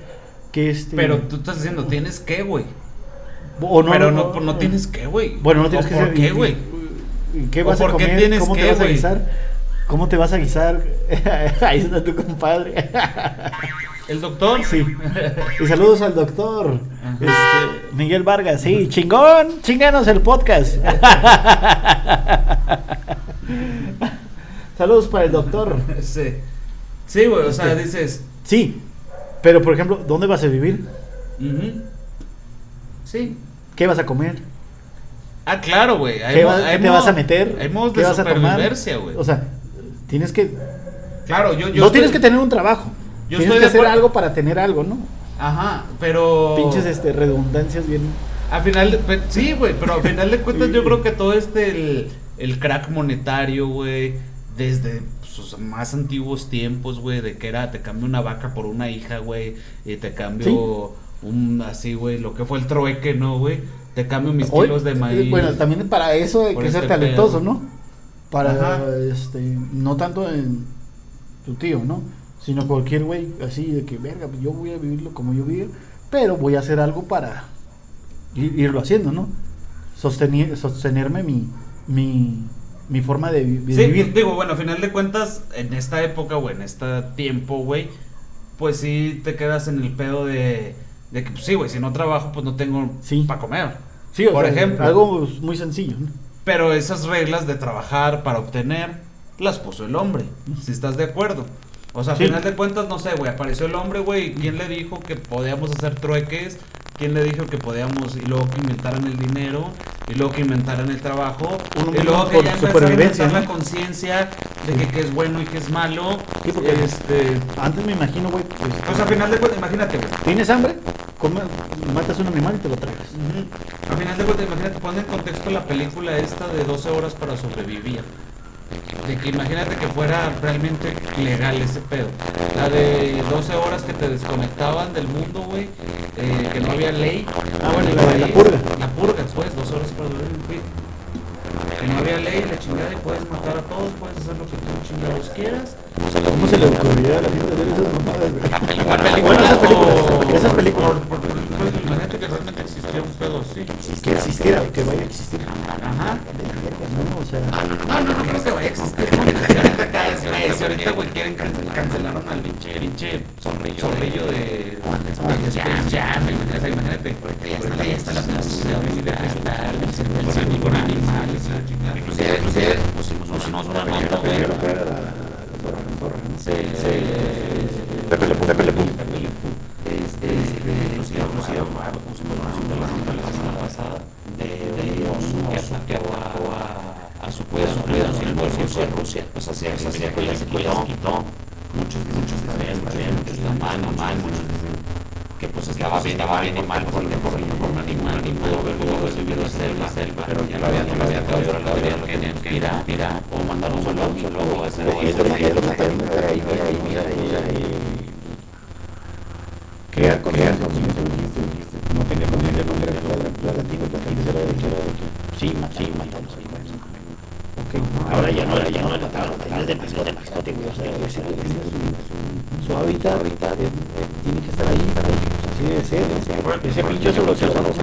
que este... Pero tú estás diciendo, tienes que, güey. O no, pero no, no, tienes que, güey. Bueno, no tienes ¿O que ¿Por qué, güey? ¿Qué ¿O vas a comer? tienes ¿Cómo que, te vas a guisar? ¿Cómo te vas a guisar? (laughs) Ahí está tu compadre. ¿El doctor? Sí. (laughs) Y saludos al doctor este, Miguel Vargas. Sí, chingón, chinganos el podcast. (laughs) (laughs) saludos para el doctor. (laughs) Sí. Sí, güey, o sea, Este. dices. Sí, pero por ejemplo, ¿dónde vas a vivir? Sí. ¿Qué vas a comer? Ah, claro, güey. ¿Qué, va- qué te vas a meter? Hay modos ¿Qué vas a güey. O sea, tienes que claro, yo, yo no estoy- tienes que tener un trabajo. yo tienes estoy que hacer acuerdo. algo para tener algo, ¿no? Ajá, pero. Pinches este, redundancias bien. A final de, sí, güey, pero a final de cuentas (laughs) yo creo que todo este el, el crack monetario, güey, desde sus más antiguos tiempos, güey, de que era te cambio una vaca por una hija, güey, y te cambio un así, güey, lo que fue el trueque, ¿no, güey? Te cambio mis Hoy- kilos de maíz. Bueno, también para eso hay que ser este talentoso, pedo. ¿no? Para, Ajá. este, no tanto en tu tío, ¿no? Sino cualquier güey así de que, verga, yo voy a vivirlo como yo vivo, pero voy a hacer algo para ir- irlo haciendo, ¿no? Sostenir, sostenerme mi, mi, mi forma de, vi- de Sí, vivir. digo, bueno, a final de cuentas, en esta época, güey, en este tiempo, güey, pues sí te quedas en el pedo de, de que, pues sí, güey, si no trabajo, pues no tengo Sí. para comer. Sí, o por sea, ejemplo. Algo muy sencillo, ¿no? Pero esas reglas de trabajar para obtener las puso el hombre, si estás de acuerdo. O sea, a Sí. final de cuentas, no sé, güey, apareció el hombre, güey, ¿quién le dijo que podíamos hacer trueques? ¿Quién le dijo que podíamos, y luego que inventaran el dinero, y luego que inventaran el trabajo, Uno y luego que ya a supervivencia, inventar ¿no? la conciencia de que, qué es bueno y qué es malo? Sí, porque- este, Antes me imagino, güey, pues, pues a final de cuentas, imagínate, güey. ¿tienes hambre? Come- matas un animal y te lo tragas. Ujú. A final de cuentas, imagínate, pon en contexto la película esta de 12 horas para sobrevivir. De que imagínate que fuera realmente legal ese pedo. La de 12 horas que te desconectaban del mundo, güey. eh, que no había ley. Ah, bueno, la de la purga. La purga, pues, 12 horas para sobrevivir. Que no había ley, la chingada, y puedes matar a todos, puedes hacer lo que tú chingados quieras. ¿Cómo se le ocurriría a la gente ver esas mamadas, güey? Esas películas, o- esas películas. por- por- pues, imagínate que realmente existía un pedo así. Que existiera, que vaya a existir. Ajá. No, o sea, No, no, no creo que vaya a existir. ¿no? Si ahorita, güey, quieren cancel- cancelaron al pinche, pinche zorrillo, de imagínate, ya está la posibilidad de con animales. Inclusive, pusimos una nota. Pues bien y mal por por por un animal, ni pudo haber vivido en la selva, pero ya lo había, lo había lo había, lo que ir a, ir a, o mandar un solo, un solo, o hacer, o Y es lo que- y es lo que hacer, está viendo ahí, mira ahí, mira ahí, mira ahí. crear Crear conciencia. conciencia, No conciencia con la la- la latina, la latina era de que era de que sí, ma- sí, matamos animales. ok. Ahora ya no, ya no le mataron, es de mascote, mascote, su, hábitat, eh, eh, tiene que estar ahí, para ahí, así ser. Ese pinche oso lo oso, no sé,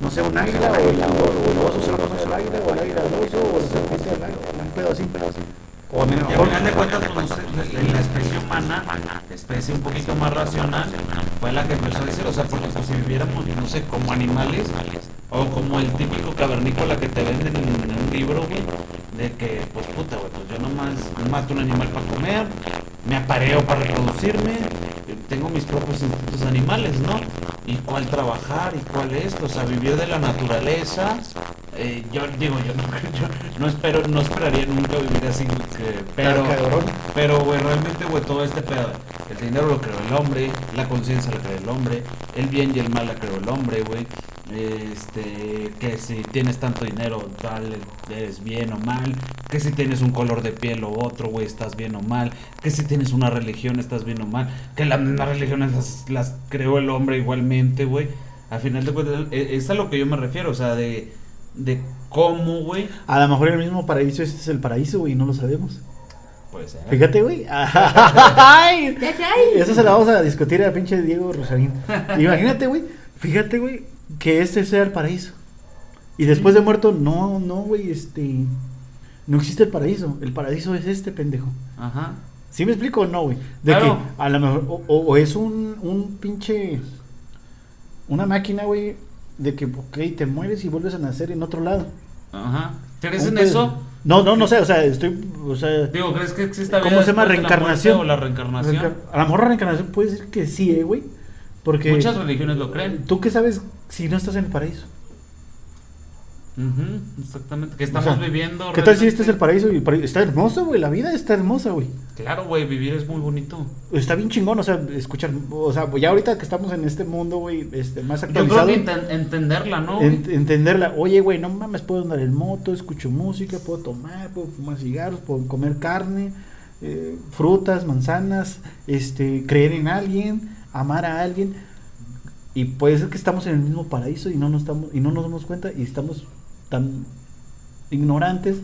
no sé, un águila, o el o el oso se lo conoce al águila, o el águila al oso, o el serpiente al águila, un pedo así, pedo así. O a al final de cuentas, en la especie humana, especie un poquito más racional, fue la que empezó a decir, o sea, porque pues, si viviéramos, no sé, como animales, o como el típico cavernícola que te venden en, en un libro, güey, de que, pues puta, güey, pues yo nomás mato un animal para comer, me apareo para reproducirme, tengo mis propios instintos animales, ¿no? Y cuál trabajar y cuál esto, o sea, vivió de la naturaleza. eh, yo digo, yo (laughs) no, yo no espero, no esperaría nunca vivir así, que- pero, pero, güey, realmente, güey, todo este pedo, el dinero lo creó el hombre, la conciencia la creó el hombre, el bien y el mal la creó el hombre, güey. Este, que si tienes tanto dinero, tal, eres bien o mal. Que si tienes un color de piel o otro, güey, estás bien o mal. Que si tienes una religión, estás bien o mal. Que las mismas religiones las, las creó el hombre igualmente, güey. Al final de cuentas, e- es a lo que yo me refiero, o sea, de, de cómo, güey. A lo mejor el mismo paraíso, este es el paraíso, güey, y no lo sabemos. Puede ser. Fíjate, güey. (laughs) (laughs) Ay, Eso se lo vamos a discutir a pinche Diego Rosarín. (laughs) Imagínate, güey. Fíjate, güey, que este sea el paraíso. Y después de muerto, no, no, güey, este. No existe el paraíso. El paraíso es este, pendejo. Ajá. ¿Sí me explico o no, güey? De Claro. que a lo mejor. O, o- o es un, un pinche. Una máquina, güey. De que, ok, te mueres y vuelves a nacer en otro lado. Ajá. ¿Crees en eso? No, no, no sé, o sea, estoy. O sea. Digo, ¿crees que exista ¿Cómo se llama? la Reencarnación. muerte o la reencarnación? Reencar- A lo mejor la reencarnación puede ser que sí, eh, güey. Porque. Muchas religiones lo creen. ¿Tú qué sabes si no estás en el paraíso? Exactamente. Que O estamos sea, viviendo. ¿Qué tal si este es el paraíso? Y el paraíso está hermoso, güey. La vida está hermosa, güey. Claro, güey, vivir es muy bonito. Está bien chingón, o sea, escuchar. O sea, ya ahorita que estamos en este mundo, güey, este, más Yo creo actualizado. que entenderla, ¿no? en- entenderla. Oye, güey, no mames, puedo andar en moto, escucho música, puedo tomar, puedo fumar cigarros, puedo comer carne, eh, frutas, manzanas, este, creer en alguien, amar a alguien. Y puede ser que estamos en el mismo paraíso y no nos, estamos, y no nos damos cuenta y estamos tan ignorantes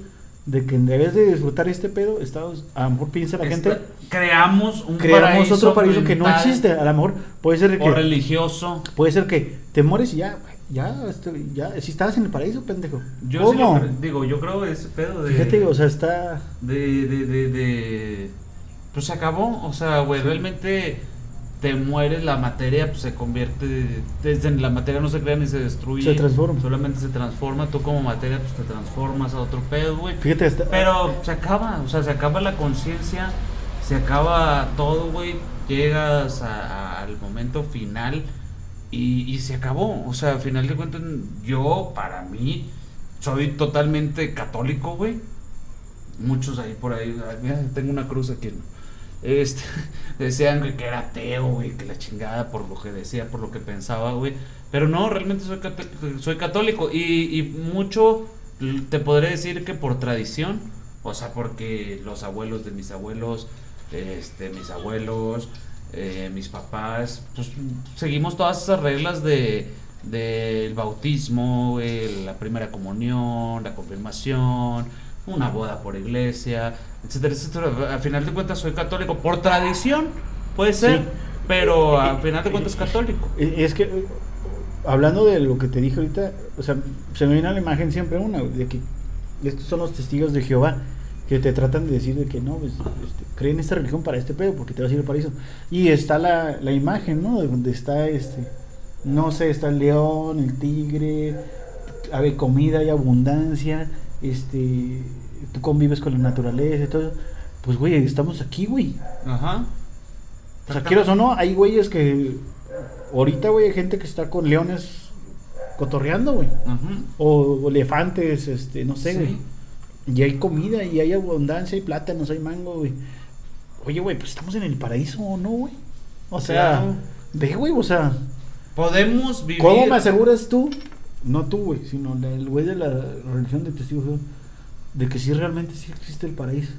de que en vez de disfrutar este pedo, estamos, a lo mejor piensa la gente, creamos un creamos paraíso otro paraíso que no existe. A lo mejor puede ser O que religioso. puede ser que te mueres y ya, ya, este, ya, si estabas en el paraíso, pendejo. Yo sí lo ¿Cómo? digo, yo creo ese pedo de. Fíjate, o sea, está. de, de, de, de- Pues se acabó. O sea, güey, realmente te mueres, la materia pues, se convierte. Desde la materia no se crea ni se destruye. Se transforma. Solamente se transforma. Tú como materia, pues te transformas a otro pedo, güey. Fíjate, está. Pero se acaba, o sea, se acaba la conciencia, se acaba todo, güey. Llegas a- a- al momento final y, y se acabó. O sea, al final de cuentas, yo, para mí, soy totalmente católico, güey. Muchos ahí por ahí, mira, tengo una cruz aquí. Este, (laughs) decían que, era ateo, güey, que la chingada por lo que decía, por lo que pensaba, güey. Pero no, realmente soy, soy católico y, y mucho te podré decir que por tradición, o sea, porque los abuelos de mis abuelos, este, mis abuelos, eh, mis papás, pues seguimos todas esas reglas de del bautismo, la primera comunión, la confirmación, una boda por iglesia, etcétera, etcétera. Al final de cuentas soy católico por tradición, puede ser, Sí. pero al final de cuentas católico. Eh, Es que, eh, hablando de lo que te dije ahorita, o sea, se me viene a la imagen siempre una, de que estos son los testigos de Jehová, que te tratan de decir de que no, pues, este, creen esta religión para este pedo, porque te vas a ir al paraíso. Y está la, la imagen, ¿no? De donde está este, no sé, está el león, el tigre, hay comida, hay abundancia, este, tú convives con la naturaleza y todo eso. Pues, güey, estamos aquí, güey. Ajá. O sea, quieras o no, hay güeyes que. Ahorita, güey, hay gente que está con leones cotorreando, güey. Ujú. O, elefantes, este, no sé, Sí. güey. Y hay comida, y hay abundancia, hay plátanos, hay mango, güey. Oye, güey, pues estamos en el paraíso, ¿o no, güey? O sea, Claro. ve, güey, o sea, Podemos vivir. ¿cómo me aseguras tú? No tú, güey, sino el güey de la religión de testigos de que sí realmente sí existe el paraíso.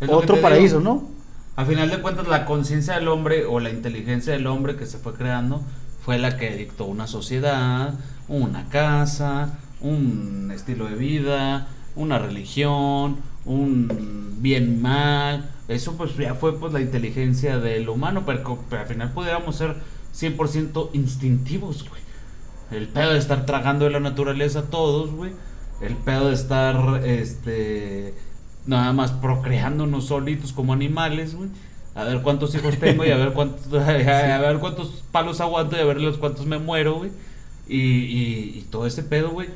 Es Otro paraíso, digo. ¿no? A final de cuentas, la conciencia del hombre o la inteligencia del hombre que se fue creando fue la que dictó una sociedad, una casa, un estilo de vida, una religión, un bien mal. Eso pues ya fue pues la inteligencia del humano, pero, pero al final pudiéramos ser 100% instintivos, güey. El pedo de estar tragando de la naturaleza a todos, güey. El pedo de estar, este, nada más procreándonos solitos como animales, güey. A ver cuántos hijos tengo y a ver cuántos, (laughs) a ver cuántos palos aguanto y a ver los cuántos me muero, güey. Y, y, y todo ese pedo, güey,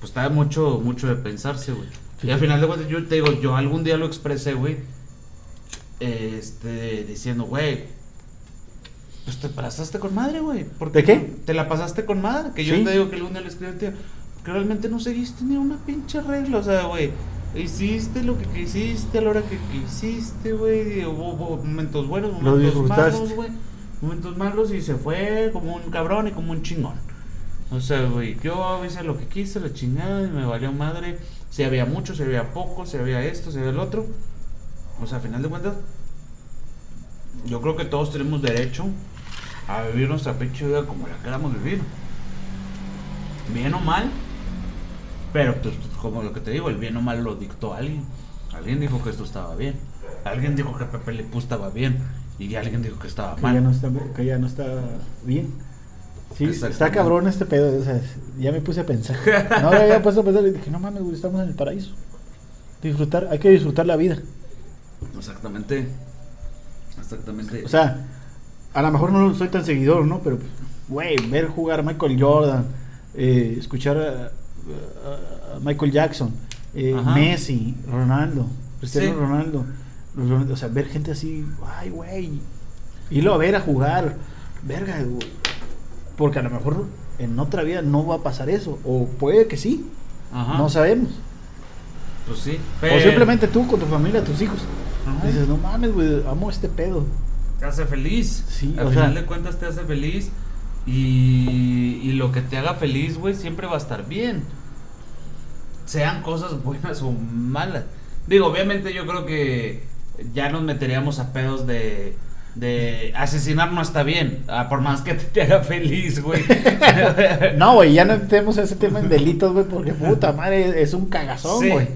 pues está mucho, mucho de pensarse, güey. Y al final de cuentas, yo te digo, yo algún día lo expresé, güey, este, diciendo, güey, pues te pasaste con madre, güey. ¿Por ¿De qué? Te la pasaste con madre. Que yo Sí. te digo que algún día le escribí ti, que realmente no seguiste ni una pinche regla. O sea, güey, hiciste lo que quisiste a la hora que quisiste, güey. Hubo, momentos buenos, momentos malos, güey. Momentos malos y se fue como un cabrón y como un chingón. O sea, güey, yo hice lo que quise, la chingada, y me valió madre. Si había mucho, si había poco, si había esto, si había el otro. O sea, a final de cuentas, yo creo que todos tenemos derecho a vivir nuestra pinche vida como la queramos vivir. Bien o mal, pero pues, como lo que te digo, el bien o mal lo dictó alguien. Alguien dijo que esto estaba bien. Alguien dijo que Pepe Le Pew estaba bien. Y alguien dijo que estaba Que mal. ya, no está, que ya no está bien. Sí, está cabrón este pedo. O sea, ya me puse a pensar. No me había puesto a pensar y dije, no mames, güey, estamos en el paraíso. Disfrutar, hay que disfrutar la vida. Exactamente. Exactamente. O sea, a lo mejor no soy tan seguidor, ¿no? Pero, güey, ver jugar a Michael Jordan, eh, escuchar a Michael Jackson, eh. Messi, Ronaldo, Cristiano Sí. Ronaldo, o sea, ver gente así, ay, güey, irlo a ver a jugar, verga, güey. porque a lo mejor en otra vida no va a pasar eso, o puede que sí, Ajá. no sabemos. Pues sí. O simplemente tú con tu familia, tus hijos, Ajá. dices, no mames, güey, amo este pedo. te hace feliz. Sí, Al final sea- de cuentas te hace feliz. Y, y lo que te haga feliz, güey, siempre va a estar bien. Sean cosas buenas o malas. Digo, obviamente yo creo que ya nos meteríamos a pedos de, de asesinar no está bien. ah, por más que te, te haga feliz, güey. (laughs) No, güey, ya no tenemos ese tema en delitos, güey, porque puta madre, es un cagazón, Sí. güey.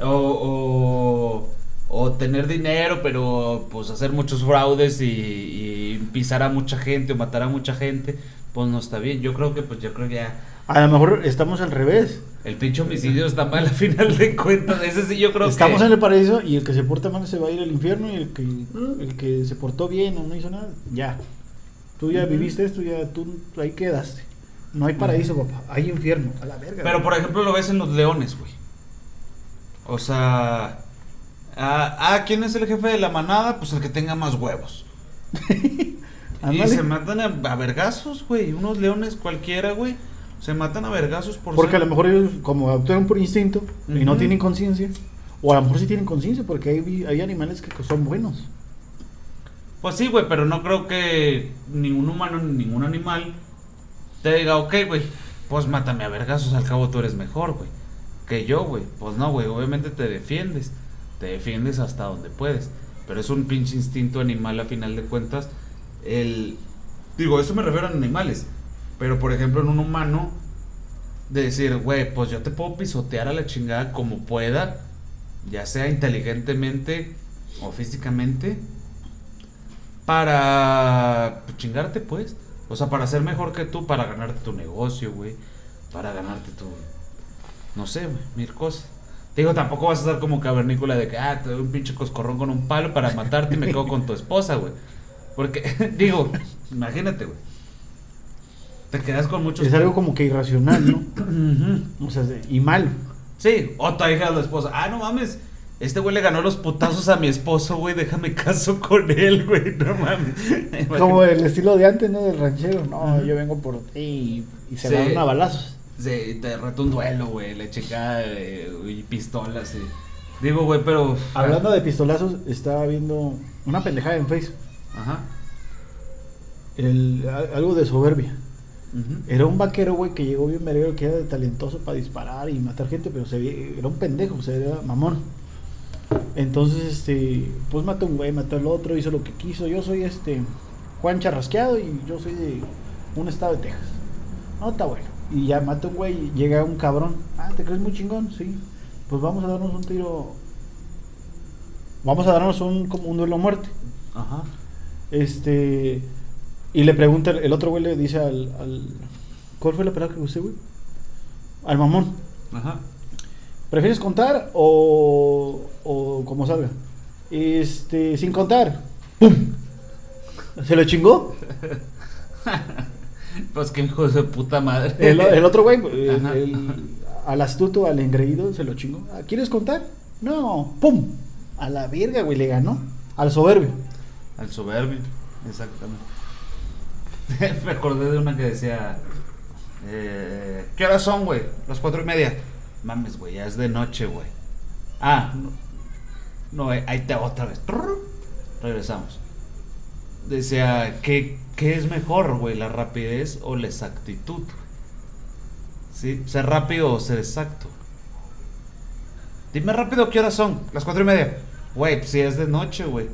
O, o, o tener dinero, pero pues hacer muchos fraudes y, y pisar a mucha gente o matar a mucha gente, pues no está bien. Yo creo que pues yo creo que ya A lo mejor estamos al revés. el pinche homicidio está mal a final de cuentas. Ese sí yo creo Estamos que en el paraíso y el que se porta mal se va a ir al infierno y el que, el que se portó bien o no hizo nada, ya. Tú ya viviste esto, ya tú ahí quedaste. No hay paraíso, papá, hay infierno. A la verga. Pero por ejemplo lo ves en los leones, güey. O sea, ah, ah, ¿quién es el jefe de la manada? Pues el que tenga más huevos. (laughs) Y se matan a, a vergazos, güey. Unos leones cualquiera, güey. Se matan a vergazos por Porque a lo mejor ellos, como actúan por instinto y no tienen conciencia, o a lo mejor sí tienen conciencia, porque hay, hay animales que son buenos. Pues sí, güey, pero no creo que ningún humano ni ningún animal te diga, ok, güey, pues mátame a vergazos, al cabo tú eres mejor, güey, que yo, güey. Pues no, güey, obviamente te defiendes, te defiendes hasta donde puedes, pero es un pinche instinto animal a final de cuentas. El, digo, eso me refiero a animales, pero por ejemplo en un humano, de decir, güey, pues yo te puedo pisotear a la chingada como pueda, ya sea inteligentemente o físicamente, para chingarte, pues. O sea, para ser mejor que tú, para ganarte tu negocio, güey. Para ganarte tu. No sé, güey, mil cosas. Te digo, tampoco vas a estar como cavernícola de que, ah, te doy un pinche coscorrón con un palo para matarte y me quedo con tu esposa, güey. Porque, (laughs) digo, imagínate, güey. Te quedas con muchos. Es algo como que irracional, ¿no? (clears throat) O sea, y mal. Sí, o te hija a la esposa. Ah, no mames. Este güey le ganó los putazos a mi esposo, güey. Déjame caso con él, güey. No mames. (laughs) Como el estilo de antes, ¿no? Del ranchero. No, yo vengo por ti y, y se Sí. van a balazos. Sí, te retó un duelo, güey. Le checa eh, y pistolas. Y... Digo, güey, pero. Hablando de pistolazos, estaba viendo una pendejada en Facebook. Ajá. El, algo de soberbia. Era un vaquero, güey, que llegó bien verguero, que era talentoso para disparar y matar gente, pero se era un pendejo, o sea, era mamón. Entonces, este, pues mató a un güey, mató al otro, hizo lo que quiso. Yo soy este Juan Charrasqueado y yo soy de un estado de Texas. No, está bueno. Y ya mata un güey, y llega un cabrón. Ah, ¿te crees muy chingón? Sí. pues vamos a darnos un tiro. Vamos a darnos un, como un duelo a muerte. Ajá. Este. Y le pregunta, el otro güey le dice al. al ¿Cuál fue la palabra que usé, güey? Al mamón. Ajá. ¿Prefieres contar o, o como salga? Este, sin contar. ¡Pum! ¿Se lo chingó? (laughs) Pues que hijo de puta madre. El, el otro güey, el- Ajá. el- al astuto, al engreído, se lo chingó. Ah, ¿Quieres contar? No. ¡Pum! A la verga, güey, le ganó. Al soberbio. Al soberbio, exactamente. (laughs) Me acordé de una que decía: eh, ¿Qué horas son, güey? Las cuatro y media. Mames, güey, ya es de noche, güey. Ah, no, eh, ahí te otra vez. Regresamos. Decía: ¿qué, ¿Qué es mejor, güey? ¿La rapidez o la exactitud? ¿Sí? ¿Ser rápido o ser exacto? Dime rápido qué horas son. Las cuatro y media. Güey, pues si es de noche, güey.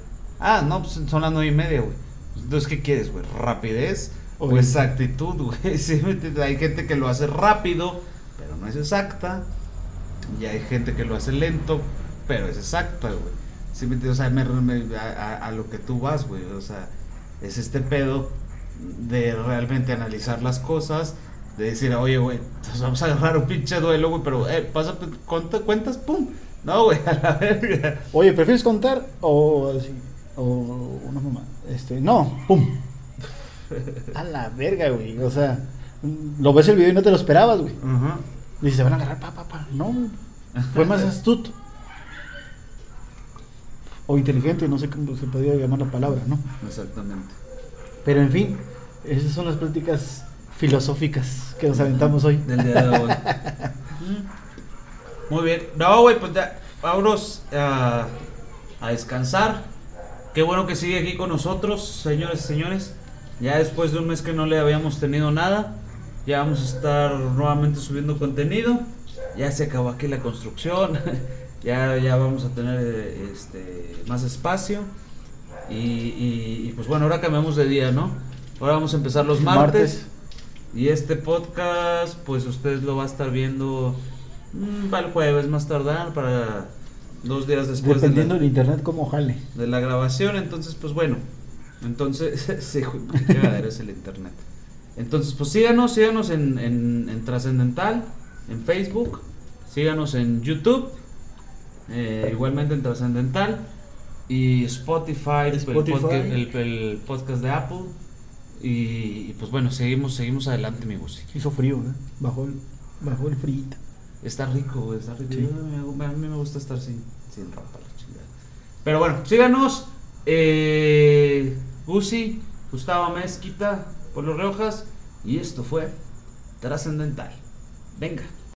Ah, no, pues son las nueve y media, güey. Entonces, ¿qué quieres, güey? ¿Rapidez o exactitud, güey? (laughs) Sí, hay gente que lo hace rápido, pero no es exacta. Y hay gente que lo hace lento, pero es exacta, güey. ¿Sí? O sea, me- me- a, lo que tú vas, güey. O sea, es este pedo de realmente analizar las cosas. De decir, oye, güey, vamos a agarrar un pinche duelo, güey, pero, eh, pasa, cuenta- cuentas, pum. No, güey, (laughs) a la verga. Oye, ¿prefieres contar o así? O una mamá. Este, no, pum. (laughs) A la verga, güey. O sea, lo ves el video y no te lo esperabas, güey. Ajá. Dices, se van a agarrar, pa, pa, pa. No, fue más (laughs) astuto. O inteligente, no sé cómo se podría llamar la palabra, ¿no? Exactamente. Pero en fin, esas son las pláticas filosóficas que nos aventamos hoy. Del día de hoy. (laughs) Muy bien. No, güey, pues ya, vámonos a, a descansar. Qué bueno que sigue aquí con nosotros, señores y señores. Ya después de un mes que no le habíamos tenido nada, ya vamos a estar nuevamente subiendo contenido. Ya se acabó aquí la construcción. (laughs) ya, ya vamos a tener eh, este, más espacio. Y, y- y, pues bueno, ahora cambiamos de día, ¿no? Ahora vamos a empezar los martes. Y este podcast, pues ustedes lo va a estar viendo mm, para el jueves más tardar, para dos días después de Dependiendo la, del internet, como jale. de la grabación. Entonces, pues bueno, entonces, (laughs) sí, qué cagadero es el internet. Entonces, pues síganos, síganos en, en, en Trascendental, en Facebook, síganos en YouTube, eh, igualmente en Trascendental, y Spotify, el Spotify. podca- El, el podcast de Apple. Y, y, pues bueno, seguimos, seguimos adelante, mi. Hizo frío, ¿eh? Bajó el, bajó el frío. Está rico, güey, está rico. Sí. A mí me gusta estar sin, sin ropa, la chingada. Pero bueno, síganos. Eh, Gusi, Gustavo Mezquita, por los Riojas. Y esto fue Trascendental. Venga.